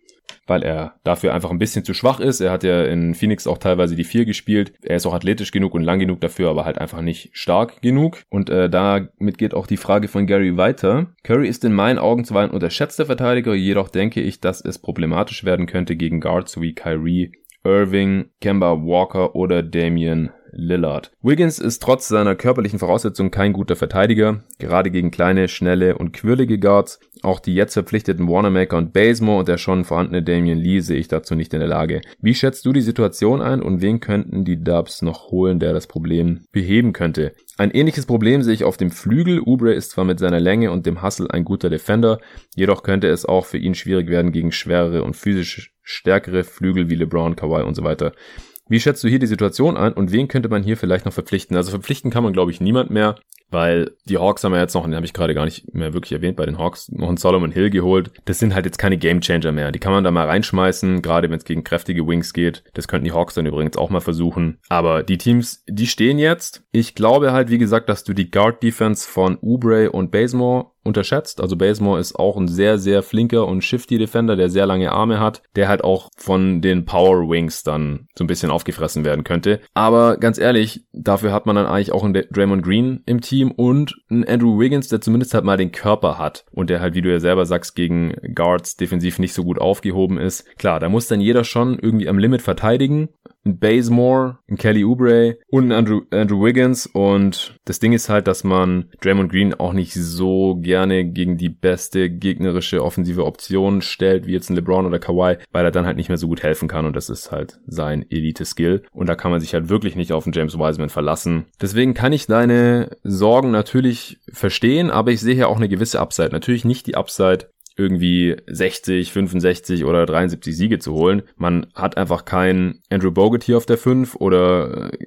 weil er dafür einfach ein bisschen zu schwach ist. Er hat ja in Phoenix auch teilweise die vier gespielt. Er ist auch athletisch genug und lang genug dafür, aber halt einfach nicht stark genug. Und äh, damit geht auch die Frage von Gary weiter. Curry ist in meinen Augen zwar ein unterschätzter Verteidiger, jedoch denke ich, dass es problematisch werden könnte gegen Guards wie Kyrie, Irving, Kemba Walker oder Damian Lillard. Wiggins ist trotz seiner körperlichen Voraussetzungen kein guter Verteidiger, gerade gegen kleine, schnelle und quirlige Guards. Auch die jetzt verpflichteten Wanamaker und Bazemore und der schon vorhandene Damian Lee sehe ich dazu nicht in der Lage. Wie schätzt du die Situation ein und wen könnten die Dubs noch holen, der das Problem beheben könnte? Ein ähnliches Problem sehe ich auf dem Flügel. Ubre ist zwar mit seiner Länge und dem Hustle ein guter Defender, jedoch könnte es auch für ihn schwierig werden gegen schwerere und physisch stärkere Flügel wie LeBron, Kawhi und so weiter. Wie schätzt du hier die Situation ein und wen könnte man hier vielleicht noch verpflichten? Also verpflichten kann man, glaube ich, niemand mehr, weil die Hawks haben ja jetzt noch, den habe ich gerade gar nicht mehr wirklich erwähnt, bei den Hawks noch einen Solomon Hill geholt. Das sind halt jetzt keine Gamechanger mehr. Die kann man da mal reinschmeißen, gerade wenn es gegen kräftige Wings geht. Das könnten die Hawks dann übrigens auch mal versuchen. Aber die Teams, die stehen jetzt. Ich glaube halt, wie gesagt, dass du die Guard Defense von Oubre und Bazemore unterschätzt. Also Bazemore ist auch ein sehr, sehr flinker und shifty Defender, der sehr lange Arme hat, der halt auch von den Power Wings dann so ein bisschen aufgefressen werden könnte. Aber ganz ehrlich, dafür hat man dann eigentlich auch einen Draymond Green im Team und einen Andrew Wiggins, der zumindest halt mal den Körper hat und der halt, wie du ja selber sagst, gegen Guards defensiv nicht so gut aufgehoben ist. Klar, da muss dann jeder schon irgendwie am Limit verteidigen, ein Bazemore, ein Kelly Oubre und ein Andrew, Andrew Wiggins. Und das Ding ist halt, dass man Draymond Green auch nicht so gerne gegen die beste gegnerische offensive Option stellt, wie jetzt ein LeBron oder Kawhi, weil er dann halt nicht mehr so gut helfen kann. Und das ist halt sein Elite-Skill. Und da kann man sich halt wirklich nicht auf den James Wiseman verlassen. Deswegen kann ich deine Sorgen natürlich verstehen, aber ich sehe hier auch eine gewisse Upside. Natürlich nicht die Upside irgendwie 60, 65 oder 73 Siege zu holen. Man hat einfach keinen Andrew Bogut hier auf der 5 oder äh,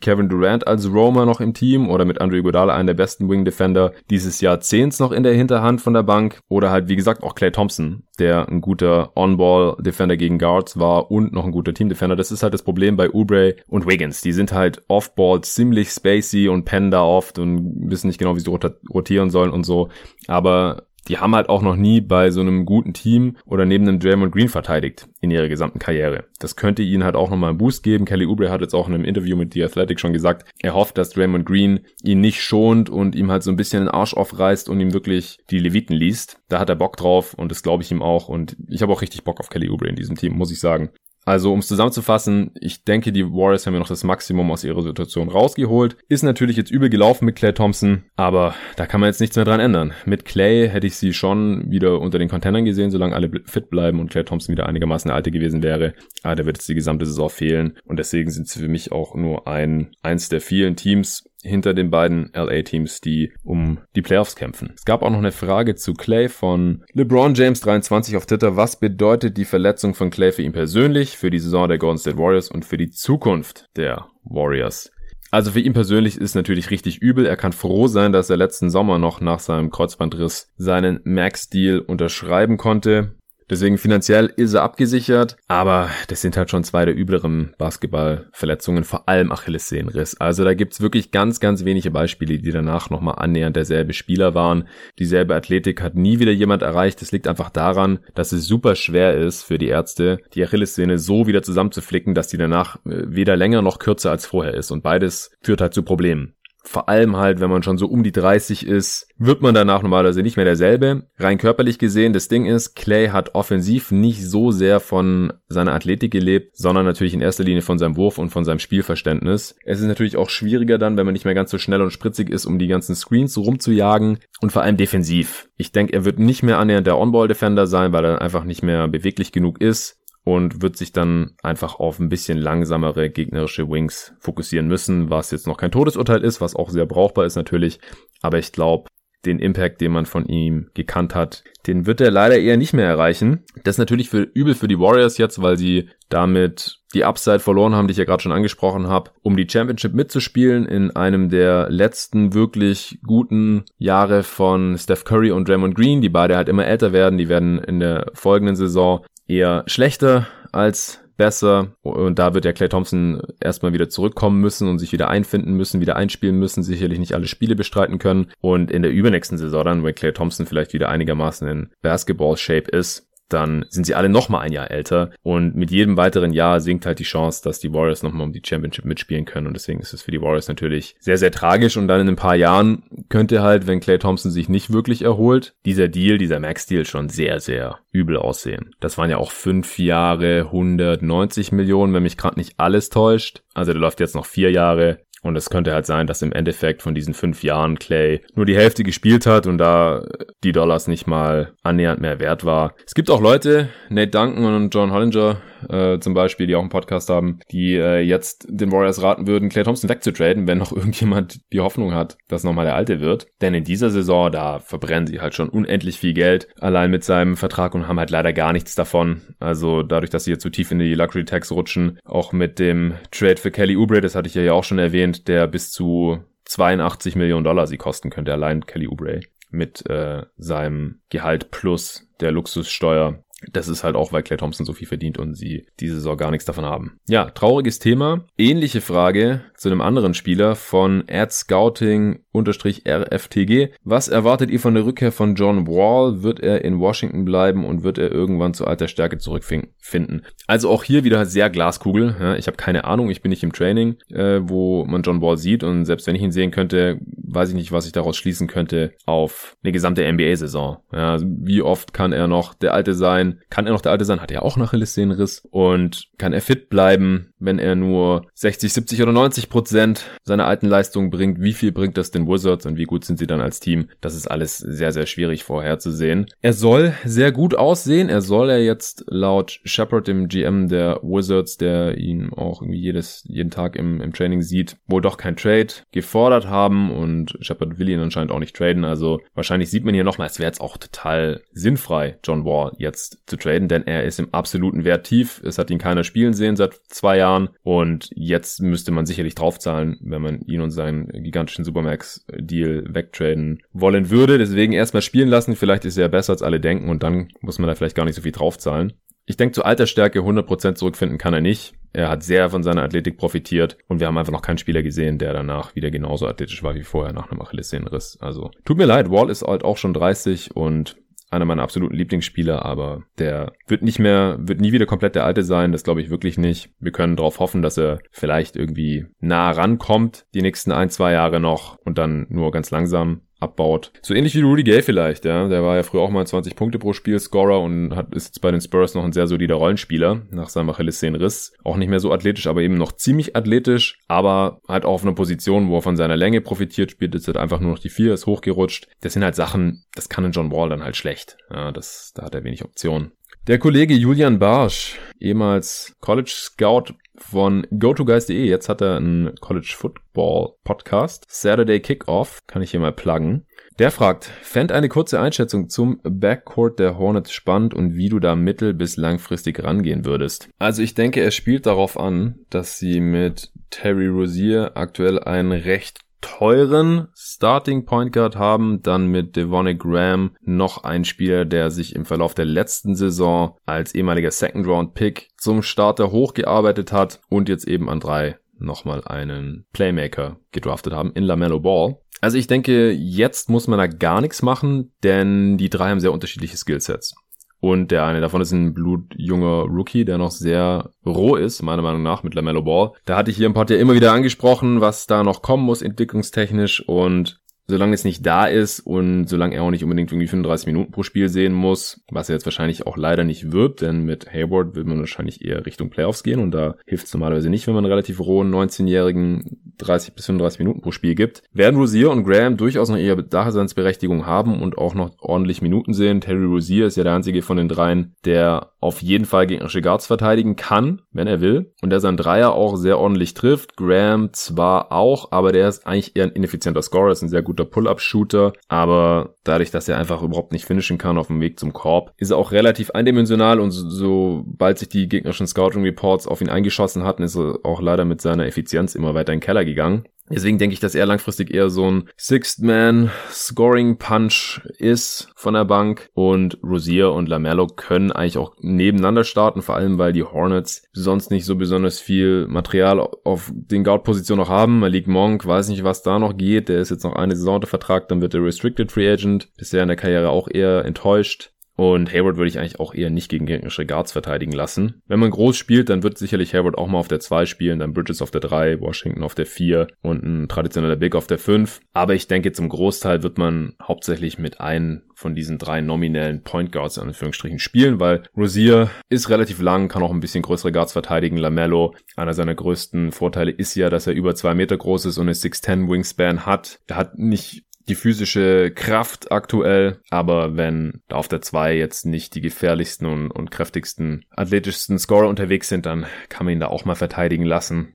Kevin Durant als Roamer noch im Team oder mit Andrew Iguodala einen der besten Wing Defender dieses Jahrzehnts noch in der Hinterhand von der Bank oder halt wie gesagt auch Clay Thompson, der ein guter On-Ball Defender gegen Guards war und noch ein guter Team Defender. Das ist halt das Problem bei Oubre und Wiggins. Die sind halt Off-Ball ziemlich spacey und pennen da oft und wissen nicht genau, wie sie rotieren sollen und so. Aber die haben halt auch noch nie bei so einem guten Team oder neben einem Draymond Green verteidigt in ihrer gesamten Karriere. Das könnte ihnen halt auch nochmal einen Boost geben. Kelly Oubre hat jetzt auch in einem Interview mit The Athletic schon gesagt, er hofft, dass Draymond Green ihn nicht schont und ihm halt so ein bisschen den Arsch aufreißt und ihm wirklich die Leviten liest. Da hat er Bock drauf und das glaube ich ihm auch und ich habe auch richtig Bock auf Kelly Oubre in diesem Team, muss ich sagen. Also, um es zusammenzufassen, ich denke, die Warriors haben ja noch das Maximum aus ihrer Situation rausgeholt. Ist natürlich jetzt übel gelaufen mit Clay Thompson, aber da kann man jetzt nichts mehr dran ändern. Mit Clay hätte ich sie schon wieder unter den Contendern gesehen, solange alle fit bleiben und Clay Thompson wieder einigermaßen alte gewesen wäre. Aber ah, da wird jetzt die gesamte Saison fehlen und deswegen sind sie für mich auch nur ein, eins der vielen Teams, hinter den beiden LA-Teams, die um die Playoffs kämpfen. Es gab auch noch eine Frage zu Clay von LeBron James 23 auf Twitter. Was bedeutet die Verletzung von Clay für ihn persönlich, für die Saison der Golden State Warriors und für die Zukunft der Warriors? Also für ihn persönlich ist natürlich richtig übel. Er kann froh sein, dass er letzten Sommer noch nach seinem Kreuzbandriss seinen Max-Deal unterschreiben konnte. Deswegen finanziell ist er abgesichert, aber das sind halt schon zwei der übleren Basketballverletzungen, vor allem Achillessehnenriss. Also da gibt's wirklich ganz, ganz wenige Beispiele, die danach nochmal annähernd derselbe Spieler waren. Dieselbe Athletik hat nie wieder jemand erreicht. Das liegt einfach daran, dass es super schwer ist für die Ärzte, die Achillessehne so wieder zusammenzuflicken, dass die danach äh, weder länger noch kürzer als vorher ist. Und beides führt halt zu Problemen vor allem halt, wenn man schon so um die 30 ist, wird man danach normalerweise nicht mehr derselbe. Rein körperlich gesehen, das Ding ist, Clay hat offensiv nicht so sehr von seiner Athletik gelebt, sondern natürlich in erster Linie von seinem Wurf und von seinem Spielverständnis. Es ist natürlich auch schwieriger dann, wenn man nicht mehr ganz so schnell und spritzig ist, um die ganzen Screens rumzujagen und vor allem defensiv. Ich denke, er wird nicht mehr annähernd der On-Ball-Defender sein, weil er einfach nicht mehr beweglich genug ist und wird sich dann einfach auf ein bisschen langsamere gegnerische Wings fokussieren müssen, was jetzt noch kein Todesurteil ist, was auch sehr brauchbar ist natürlich. Aber ich glaube, den Impact, den man von ihm gekannt hat, den wird er leider eher nicht mehr erreichen. Das ist natürlich für, übel für die Warriors jetzt, weil sie damit die Upside verloren haben, die ich ja gerade schon angesprochen habe, um die Championship mitzuspielen in einem der letzten wirklich guten Jahre von Steph Curry und Draymond Green, die beide halt immer älter werden. Die werden in der folgenden Saison eher schlechter als besser. Und da wird ja Clay Thompson erstmal wieder zurückkommen müssen und sich wieder einfinden müssen, wieder einspielen müssen, sicherlich nicht alle Spiele bestreiten können. Und in der übernächsten Saison dann, wenn Clay Thompson vielleicht wieder einigermaßen in Basketball-Shape ist, dann sind sie alle nochmal ein Jahr älter und mit jedem weiteren Jahr sinkt halt die Chance, dass die Warriors nochmal um die Championship mitspielen können und deswegen ist es für die Warriors natürlich sehr, sehr tragisch und dann in ein paar Jahren könnte halt, wenn Clay Thompson sich nicht wirklich erholt, dieser Deal, dieser Max-Deal schon sehr, sehr übel aussehen. Das waren ja auch fünf Jahre, 190 Millionen, wenn mich gerade nicht alles täuscht. Also der läuft jetzt noch vier Jahre. Und es könnte halt sein, dass im Endeffekt von diesen fünf Jahren Clay nur die Hälfte gespielt hat und da die Dollars nicht mal annähernd mehr wert war. Es gibt auch Leute, Nate Duncan und John Hollinger äh, zum Beispiel, die auch einen Podcast haben, die äh, jetzt den Warriors raten würden, Clay Thompson wegzutraden, wenn noch irgendjemand die Hoffnung hat, dass nochmal der Alte wird. Denn in dieser Saison, da verbrennen sie halt schon unendlich viel Geld allein mit seinem Vertrag und haben halt leider gar nichts davon. Also dadurch, dass sie jetzt so tief in die Luxury Tax rutschen, auch mit dem Trade für Kelly Oubre, das hatte ich ja auch schon erwähnt, der bis zu 82 Millionen Dollar sie kosten könnte, allein Kelly Oubre mit äh, seinem Gehalt plus der Luxussteuer das ist halt auch, weil Clay Thompson so viel verdient und sie diese Saison gar nichts davon haben. Ja, trauriges Thema. Ähnliche Frage zu einem anderen Spieler von Ad Scouting RFTG. Was erwartet ihr von der Rückkehr von John Wall? Wird er in Washington bleiben und wird er irgendwann zu alter Stärke zurückfinden? Also auch hier wieder sehr Glaskugel. Ja, ich habe keine Ahnung, ich bin nicht im Training, äh, wo man John Wall sieht und selbst wenn ich ihn sehen könnte, weiß ich nicht, was ich daraus schließen könnte auf eine gesamte NBA-Saison. Ja, wie oft kann er noch der Alte sein? Kann er noch der Alte sein? Hat er auch nach Achillessehnenriss? Und kann er fit bleiben? Wenn er nur 60, 70 oder 90 Prozent seiner alten Leistung bringt? Wie viel bringt das den Wizards und wie gut sind sie dann als Team? Das ist alles sehr, sehr schwierig vorherzusehen. Er soll sehr gut aussehen. Er soll ja jetzt laut Shepard, dem GM der Wizards, der ihn auch irgendwie jedes, jeden Tag im, im Training sieht, wohl doch kein Trade gefordert haben und Shepard will ihn anscheinend auch nicht traden. Also wahrscheinlich sieht man hier nochmal, es wäre jetzt auch total sinnfrei, John Wall jetzt zu traden, denn er ist im absoluten Wert tief. Es hat ihn keiner spielen sehen seit zwei Jahren und jetzt müsste man sicherlich draufzahlen, wenn man ihn und seinen gigantischen Supermax-Deal wegtraden wollen würde. Deswegen erstmal spielen lassen. Vielleicht ist er besser als alle denken und dann muss man da vielleicht gar nicht so viel draufzahlen. Ich denke, zu Altersstärke 100% zurückfinden kann er nicht. Er hat sehr von seiner Athletik profitiert und wir haben einfach noch keinen Spieler gesehen, der danach wieder genauso athletisch war wie vorher nach einem Achillessehnenriss. Also tut mir leid, Wall ist halt auch schon 30 und einer meiner absoluten Lieblingsspieler, aber der wird nicht mehr, wird nie wieder komplett der Alte sein, das glaube ich wirklich nicht. Wir können darauf hoffen, dass er vielleicht irgendwie nah rankommt, die nächsten ein, zwei Jahre noch und dann nur ganz langsam abbaut. So ähnlich wie Rudy Gay vielleicht, ja. Der war ja früher auch mal 20 Punkte pro Spiel Scorer und hat, ist jetzt bei den Spurs noch ein sehr solider Rollenspieler nach seinem Achillessehnenriss. Auch nicht mehr so athletisch, aber eben noch ziemlich athletisch, aber halt auch auf einer Position, wo er von seiner Länge profitiert, spielt jetzt halt einfach nur noch die vier, ist hochgerutscht. Das sind halt Sachen, das kann ein John Wall dann halt schlecht. Ja, das, da hat er wenig Optionen. Der Kollege Julian Barsch, ehemals College Scout von GoToGuys.de. Jetzt hat er einen College Football Podcast. Saturday Kickoff. Kann ich hier mal pluggen. Der fragt, fänd eine kurze Einschätzung zum Backcourt der Hornets spannend und wie du da mittel- bis langfristig rangehen würdest. Also ich denke, er spielt darauf an, dass sie mit Terry Rozier aktuell einen recht teuren Starting Point Guard haben, dann mit Devonne Graham noch ein Spieler, der sich im Verlauf der letzten Saison als ehemaliger Second Round Pick zum Starter hochgearbeitet hat und jetzt eben an drei nochmal einen Playmaker gedraftet haben in LaMelo Ball. Also ich denke, jetzt muss man da gar nichts machen, denn die drei haben sehr unterschiedliche Skillsets. Und der eine davon ist ein blutjunger Rookie, der noch sehr roh ist, meiner Meinung nach, mit LaMelo Ball. Da hatte ich hier im Pod ja immer wieder angesprochen, was da noch kommen muss, entwicklungstechnisch. Und solange es nicht da ist und solange er auch nicht unbedingt irgendwie 35 Minuten pro Spiel sehen muss, was er jetzt wahrscheinlich auch leider nicht wird, denn mit Hayward will man wahrscheinlich eher Richtung Playoffs gehen und da hilft es normalerweise nicht, wenn man relativ rohen 19-jährigen 30 bis 35 Minuten pro Spiel gibt, werden Rosier und Graham durchaus noch ihre Daseinsberechtigung haben und auch noch ordentlich Minuten sehen. Terry Rosier ist ja der einzige von den dreien, der auf jeden Fall gegnerische Guards verteidigen kann, wenn er will. Und der sein Dreier auch sehr ordentlich trifft. Graham zwar auch, aber der ist eigentlich eher ein ineffizienter Scorer, ist ein sehr guter Pull-Up-Shooter, aber dadurch, dass er einfach überhaupt nicht finishen kann auf dem Weg zum Korb, ist er auch relativ eindimensional und sobald sich die gegnerischen Scouting Reports auf ihn eingeschossen hatten, ist er auch leider mit seiner Effizienz immer weiter in den Keller gegangen. Deswegen denke ich, dass er langfristig eher so ein Sixth-Man-Scoring-Punch ist von der Bank. Und Rosier und Lamello können eigentlich auch nebeneinander starten, vor allem weil die Hornets sonst nicht so besonders viel Material auf den Guard-Positionen noch haben. Malik Monk, weiß nicht, was da noch geht. Der ist jetzt noch eine Saison unter Vertrag, dann wird er Restricted Free Agent. Bisher in der Karriere auch eher enttäuscht. Und Hayward würde ich eigentlich auch eher nicht gegen gegnerische Guards verteidigen lassen. Wenn man groß spielt, dann wird sicherlich Hayward auch mal auf der 2 spielen, dann Bridges auf der 3, Washington auf der 4 und ein traditioneller Big auf der 5. Aber ich denke, zum Großteil wird man hauptsächlich mit einem von diesen drei nominellen Point Guards in Anführungsstrichen spielen, weil Rosier ist relativ lang, kann auch ein bisschen größere Guards verteidigen. Lamello, einer seiner größten Vorteile ist ja, dass er über zwei Meter groß ist und eine 6'10 Wingspan hat. Er hat nicht die physische Kraft aktuell, aber wenn auf der 2 jetzt nicht die gefährlichsten und, und kräftigsten, athletischsten Scorer unterwegs sind, dann kann man ihn da auch mal verteidigen lassen.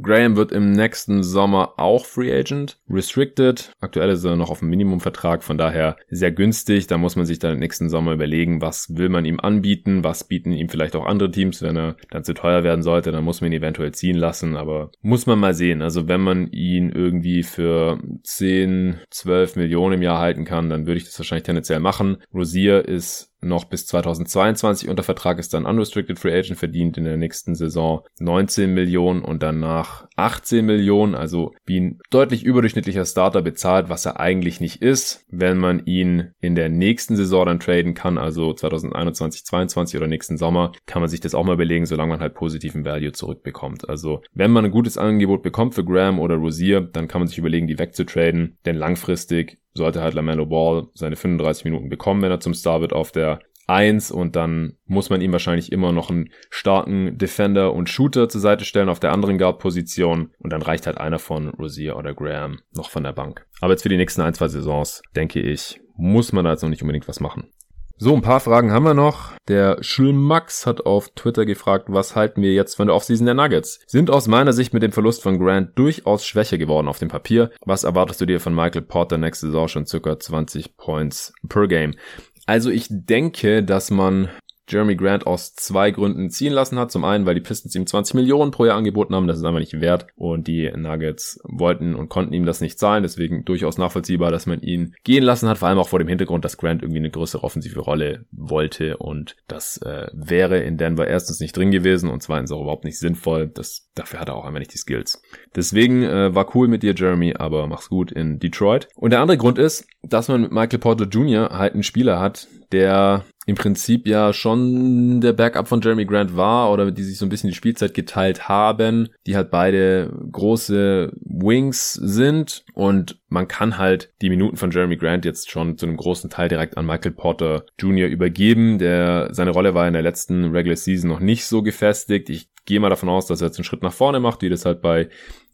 Graham wird im nächsten Sommer auch Free Agent, restricted. Aktuell ist er noch auf dem Minimumvertrag, von daher sehr günstig. Da muss man sich dann im nächsten Sommer überlegen, was will man ihm anbieten, was bieten ihm vielleicht auch andere Teams, wenn er dann zu teuer werden sollte, dann muss man ihn eventuell ziehen lassen, aber muss man mal sehen. Also wenn man ihn irgendwie für 10, 12 Millionen im Jahr halten kann, dann würde ich das wahrscheinlich tendenziell machen. Rosier ist noch bis 2022 unter Vertrag ist dann Unrestricted Free Agent verdient in der nächsten Saison 19 Millionen und danach 18 Millionen, also wie ein deutlich überdurchschnittlicher Starter bezahlt, was er eigentlich nicht ist, wenn man ihn in der nächsten Saison dann traden kann, also 2021, 22 oder nächsten Sommer, kann man sich das auch mal überlegen, solange man halt positiven Value zurückbekommt. Also wenn man ein gutes Angebot bekommt für Graham oder Rosier, dann kann man sich überlegen, die wegzutraden, denn langfristig sollte halt LaMelo Ball seine 35 Minuten bekommen, wenn er zum Star wird auf der 1 und dann muss man ihm wahrscheinlich immer noch einen starken Defender und Shooter zur Seite stellen auf der anderen Guard-Position und dann reicht halt einer von Rosier oder Graham noch von der Bank. Aber jetzt für die nächsten ein, zwei Saisons, denke ich, muss man da jetzt noch nicht unbedingt was machen. So, ein paar Fragen haben wir noch. Der Schulmax hat auf Twitter gefragt, was halten wir jetzt von der Offseason der Nuggets? Sind aus meiner Sicht mit dem Verlust von Grant durchaus schwächer geworden auf dem Papier. Was erwartest du dir von Michael Porter nächste Saison schon circa 20 Points per Game? Also ich denke, dass man Jeremy Grant aus zwei Gründen ziehen lassen hat. Zum einen, weil die Pistons ihm 20 Millionen pro Jahr angeboten haben, das ist einfach nicht wert. Und die Nuggets wollten und konnten ihm das nicht zahlen. Deswegen durchaus nachvollziehbar, dass man ihn gehen lassen hat. Vor allem auch vor dem Hintergrund, dass Grant irgendwie eine größere offensive Rolle wollte. Und das äh, wäre in Denver erstens nicht drin gewesen und zweitens auch überhaupt nicht sinnvoll. Das, dafür hat er auch einfach nicht die Skills. Deswegen äh, war cool mit dir, Jeremy, aber mach's gut in Detroit. Und der andere Grund ist, dass man mit Michael Porter Jr. halt einen Spieler hat, der im Prinzip ja schon der Backup von Jeremy Grant war oder die sich so ein bisschen die Spielzeit geteilt haben, die halt beide große Wings sind und man kann halt die Minuten von Jeremy Grant jetzt schon zu einem großen Teil direkt an Michael Porter Jr. übergeben, der seine Rolle war in der letzten Regular Season noch nicht so gefestigt. Ich gehe mal davon aus, dass er jetzt einen Schritt nach vorne macht, wie das halt bei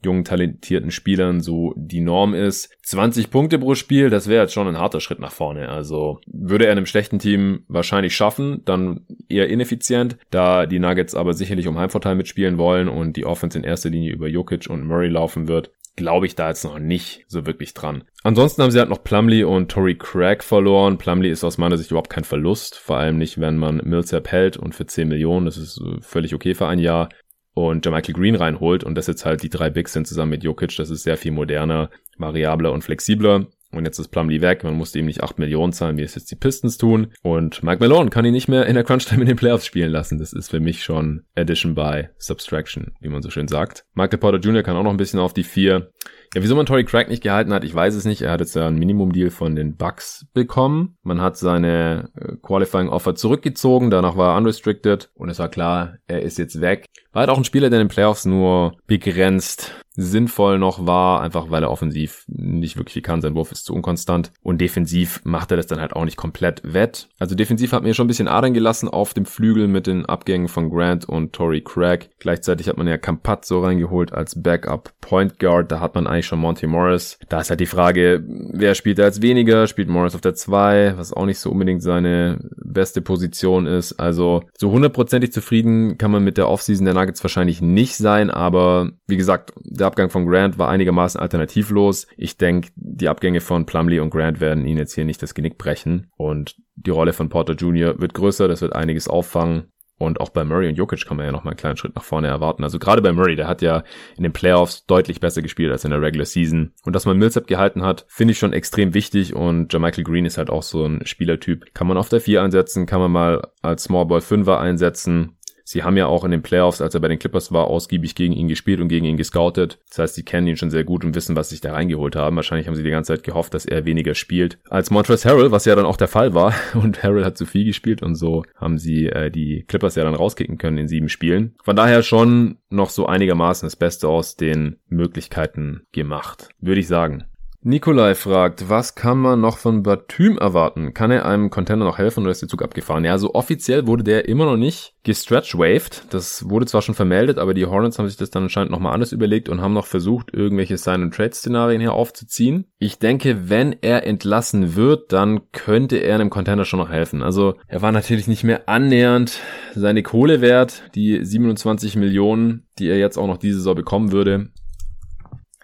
jungen, talentierten Spielern so die Norm ist. 20 Punkte pro Spiel, das wäre jetzt schon ein harter Schritt nach vorne. Also würde er in einem schlechten Team wahrscheinlich schaffen, dann eher ineffizient, da die Nuggets aber sicherlich um Heimvorteil mitspielen wollen und die Offense in erster Linie über Jokic und Murray laufen wird, glaube ich da jetzt noch nicht so wirklich dran. Ansonsten haben sie halt noch Plumley und Tory Craig verloren. Plumley ist aus meiner Sicht überhaupt kein Verlust, vor allem nicht, wenn man Millsap hält und für 10 Millionen, das ist völlig okay für ein Jahr und Michael Green reinholt und das jetzt halt die drei Bigs sind zusammen mit Jokic, das ist sehr viel moderner, variabler und flexibler. Und jetzt ist Plumlee weg. Man musste ihm nicht 8 Millionen zahlen, wie es jetzt die Pistons tun. Und Mike Malone kann ihn nicht mehr in der Crunch-Time in den Playoffs spielen lassen. Das ist für mich schon Addition by Subtraction, wie man so schön sagt. Michael Porter Jr. kann auch noch ein bisschen auf die 4. Ja, wieso man Tory Craig nicht gehalten hat, ich weiß es nicht. Er hat jetzt ja einen Minimum-Deal von den Bucks bekommen. Man hat seine äh, Qualifying-Offer zurückgezogen. Danach war er unrestricted. Und es war klar, er ist jetzt weg. War halt auch ein Spieler, der in den Playoffs nur begrenzt sinnvoll noch war, einfach weil er offensiv nicht wirklich viel kann. Sein Wurf ist zu unkonstant. Und defensiv macht er das dann halt auch nicht komplett wett. Also defensiv hat mir schon ein bisschen Adern gelassen auf dem Flügel mit den Abgängen von Grant und Tory Craig. Gleichzeitig hat man ja Campazzo reingeholt als Backup Point Guard. Da hat man eigentlich schon Monty Morris. Da ist halt die Frage, wer spielt da jetzt weniger? Spielt Morris auf der 2, was auch nicht so unbedingt seine beste Position ist. Also so hundertprozentig zufrieden kann man mit der Offseason der Nuggets wahrscheinlich nicht sein, aber wie gesagt, der Abgang von Grant war einigermaßen alternativlos. Ich denke, die Abgänge von Plumley und Grant werden ihn jetzt hier nicht das Genick brechen und die Rolle von Porter Jr. wird größer, das wird einiges auffangen. Und auch bei Murray und Jokic kann man ja noch einen kleinen Schritt nach vorne erwarten. Also gerade bei Murray, der hat ja in den Playoffs deutlich besser gespielt als in der Regular Season. Und dass man Millsap gehalten hat, finde ich schon extrem wichtig. Und Jermichael Green ist halt auch so ein Spielertyp. Kann man auf der 4 einsetzen, kann man mal als Small Ball 5er einsetzen. Sie haben ja auch in den Playoffs, als er bei den Clippers war, ausgiebig gegen ihn gespielt und gegen ihn gescoutet. Das heißt, sie kennen ihn schon sehr gut und wissen, was sich da reingeholt haben. Wahrscheinlich haben sie die ganze Zeit gehofft, dass er weniger spielt als Montrezl Harrell, was ja dann auch der Fall war. Und Harrell hat zu viel gespielt und so haben sie äh, die Clippers ja dann rauskicken können in sieben Spielen. Von daher schon noch so einigermaßen das Beste aus den Möglichkeiten gemacht, würde ich sagen. Nikolai fragt, was kann man noch von Batüm erwarten? Kann er einem Contender noch helfen oder ist der Zug abgefahren? Ja, so offiziell wurde der immer noch nicht gestretch-waved. Das wurde zwar schon vermeldet, aber die Hornets haben sich das dann anscheinend nochmal anders überlegt und haben noch versucht, irgendwelche Sign-and-Trade-Szenarien hier aufzuziehen. Ich denke, wenn er entlassen wird, dann könnte er einem Contender schon noch helfen. Also er war natürlich nicht mehr annähernd seine Kohle wert, die 27 Millionen, die er jetzt auch noch diese Saison bekommen würde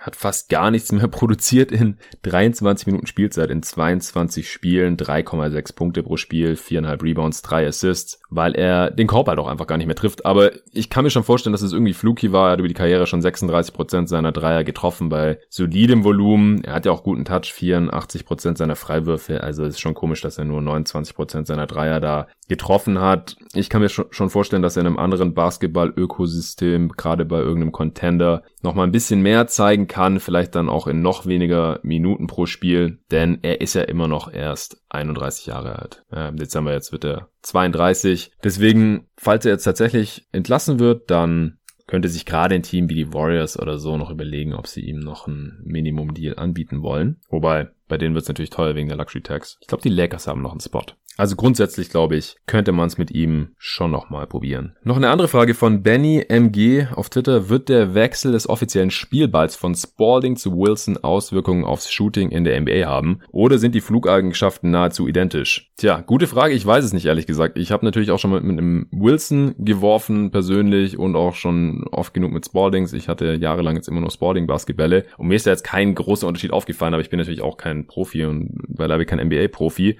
hat fast gar nichts mehr produziert in 23 Minuten Spielzeit, in 22 Spielen, 3,6 Punkte pro Spiel, 4,5 Rebounds, 3 Assists, weil er den Korb halt auch einfach gar nicht mehr trifft. Aber ich kann mir schon vorstellen, dass es irgendwie fluky war. Er hat über die Karriere schon 36% seiner Dreier getroffen bei solidem Volumen. Er hat ja auch guten Touch, 84% seiner Freiwürfe. Also es ist schon komisch, dass er nur 29% seiner Dreier da getroffen hat. Ich kann mir schon vorstellen, dass er in einem anderen Basketball-Ökosystem, gerade bei irgendeinem Contender, noch mal ein bisschen mehr zeigen kann, vielleicht dann auch in noch weniger Minuten pro Spiel, denn er ist ja immer noch erst 31 Jahre alt. Ja, Im Dezember jetzt wird er 32. Deswegen, falls er jetzt tatsächlich entlassen wird, dann könnte sich gerade ein Team wie die Warriors oder so noch überlegen, ob sie ihm noch ein Minimum-Deal anbieten wollen. Wobei, bei denen wird es natürlich teuer wegen der Luxury Tax. Ich glaube, die Lakers haben noch einen Spot. Also grundsätzlich glaube ich, könnte man es mit ihm schon nochmal probieren. Noch eine andere Frage von Benny MG auf Twitter. Wird der Wechsel des offiziellen Spielballs von Spalding zu Wilson Auswirkungen aufs Shooting in der NBA haben? Oder sind die Flugeigenschaften nahezu identisch? Tja, gute Frage. Ich weiß es nicht ehrlich gesagt. Ich habe natürlich auch schon mit, mit einem Wilson geworfen persönlich und auch schon oft genug mit Spaldings. Ich hatte jahrelang jetzt immer nur Spalding Basketbälle und mir ist da jetzt kein großer Unterschied aufgefallen, aber ich bin natürlich auch kein Profi und beileibe kein NBA Profi.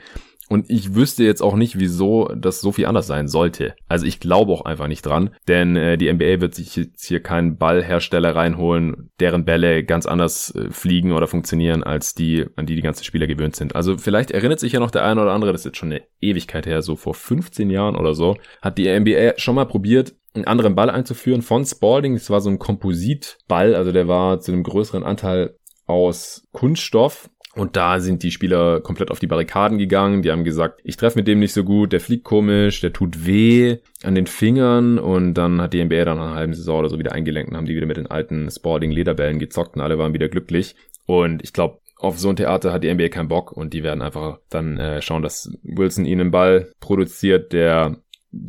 Und ich wüsste jetzt auch nicht, wieso das so viel anders sein sollte. Also ich glaube auch einfach nicht dran, denn äh, die NBA wird sich jetzt hier keinen Ballhersteller reinholen, deren Bälle ganz anders äh, fliegen oder funktionieren als die, an die die ganzen Spieler gewöhnt sind. Also vielleicht erinnert sich ja noch der eine oder andere, das ist jetzt schon eine Ewigkeit her, so vor 15 Jahren oder so, hat die NBA schon mal probiert, einen anderen Ball einzuführen von Spalding. Das war so ein Kompositball, also der war zu einem größeren Anteil aus Kunststoff und da sind die Spieler komplett auf die Barrikaden gegangen. Die haben gesagt, ich treffe mit dem nicht so gut, der fliegt komisch, der tut weh an den Fingern. Und dann hat die NBA dann nach einer halben Saison oder so wieder eingelenkt und haben die wieder mit den alten Sporting Lederbällen gezockt und alle waren wieder glücklich. Und ich glaube, auf so ein Theater hat die NBA keinen Bock und die werden einfach dann äh, schauen, dass Wilson ihnen einen Ball produziert, der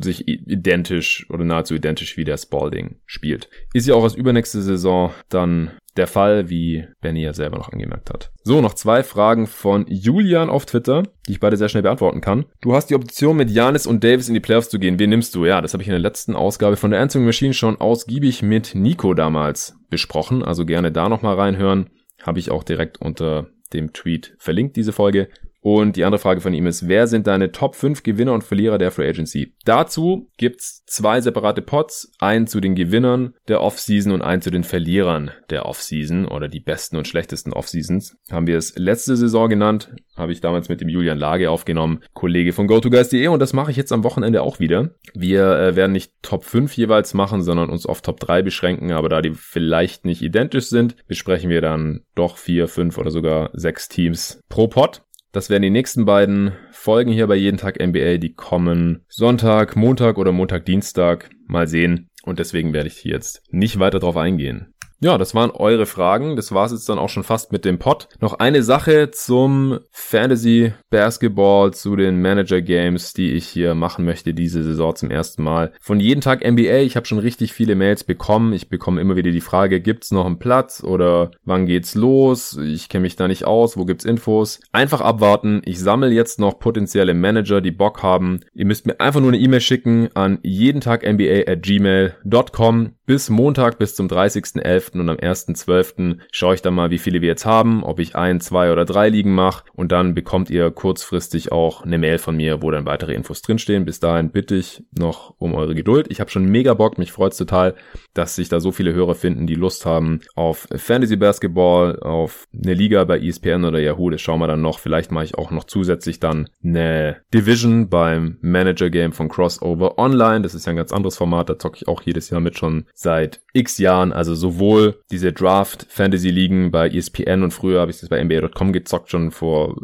sich identisch oder nahezu identisch wie der Spalding spielt. Ist ja auch als übernächste Saison dann der Fall, wie Benny ja selber noch angemerkt hat. So, noch zwei Fragen von Julian auf Twitter, die ich beide sehr schnell beantworten kann. Du hast die Option, mit Janis und Davis in die Playoffs zu gehen. Wen nimmst du? Ja, das habe ich in der letzten Ausgabe von der Answering Machine schon ausgiebig mit Nico damals besprochen. Also gerne da nochmal reinhören. Habe ich auch direkt unter dem Tweet verlinkt, diese Folge. Und die andere Frage von ihm ist, wer sind deine Top 5 Gewinner und Verlierer der Free Agency? Dazu gibt's zwei separate Pots, einen zu den Gewinnern der Offseason und einen zu den Verlierern der Offseason oder die besten und schlechtesten Offseasons. Haben wir es letzte Saison genannt, habe ich damals mit dem Julian Lage aufgenommen, Kollege von GoToGuys.de und das mache ich jetzt am Wochenende auch wieder. Wir äh, werden nicht Top 5 jeweils machen, sondern uns auf Top 3 beschränken, aber da die vielleicht nicht identisch sind, besprechen wir dann doch 4, 5 oder sogar 6 Teams pro Pot. Das wären die nächsten beiden Folgen hier bei Jeden Tag NBA. Die kommen Sonntag, Montag oder Montag, Dienstag. Mal sehen. Und deswegen werde ich hier jetzt nicht weiter drauf eingehen. Ja, das waren eure Fragen. Das war's jetzt dann auch schon fast mit dem Pod. Noch eine Sache zum Fantasy Basketball, zu den Manager Games, die ich hier machen möchte diese Saison zum ersten Mal. Von jeden Tag NBA. Ich habe schon richtig viele Mails bekommen. Ich bekomme immer wieder die Frage, gibt's noch einen Platz oder wann geht's los? Ich kenne mich da nicht aus. Wo gibt's Infos? Einfach abwarten. Ich sammle jetzt noch potenzielle Manager, die Bock haben. Ihr müsst mir einfach nur eine E-Mail schicken an jeden Tag NBA at gmail.com bis Montag bis zum 30.11. und am 1.12. schaue ich dann mal, wie viele wir jetzt haben, ob ich ein, zwei oder drei Ligen mache und dann bekommt ihr kurzfristig auch eine Mail von mir, wo dann weitere Infos drinstehen. Bis dahin bitte ich noch um eure Geduld. Ich habe schon mega Bock, mich freut's total, dass sich da so viele Hörer finden, die Lust haben auf Fantasy Basketball, auf eine Liga bei ESPN oder Yahoo. Das schauen wir dann noch. Vielleicht mache ich auch noch zusätzlich dann eine Division beim Manager Game von Crossover Online. Das ist ja ein ganz anderes Format, da zocke ich auch jedes Jahr mit schon seit x Jahren. Also sowohl diese Draft Fantasy Ligen bei ESPN und früher habe ich das bei NBA.com gezockt, schon vor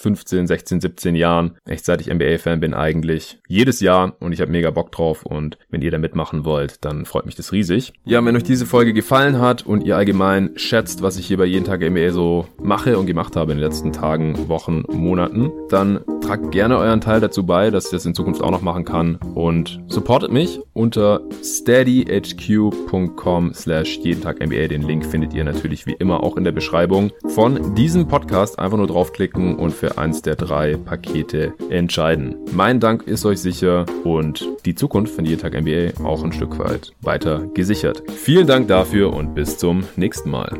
15, 16, 17 Jahren. Echt seit ich NBA-Fan bin eigentlich. Jedes Jahr und ich habe mega Bock drauf und wenn ihr da mitmachen wollt, dann freut mich das riesig. Ja, wenn euch diese Folge gefallen hat und ihr allgemein schätzt, was ich hier bei jeden Tag NBA so mache und gemacht habe in den letzten Tagen, Wochen, Monaten, dann tragt gerne euren Teil dazu bei, dass ich das in Zukunft auch noch machen kann und supportet mich unter steadyhq.com slash jeden Tag NBA. Den Link findet ihr natürlich wie immer auch in der Beschreibung von diesem Podcast. Einfach nur draufklicken und für eins der drei Pakete entscheiden. Mein Dank ist euch sicher und die Zukunft von jeden Tag NBA auch ein Stück weit weiter gesichert. Vielen Dank dafür und bis zum nächsten Mal.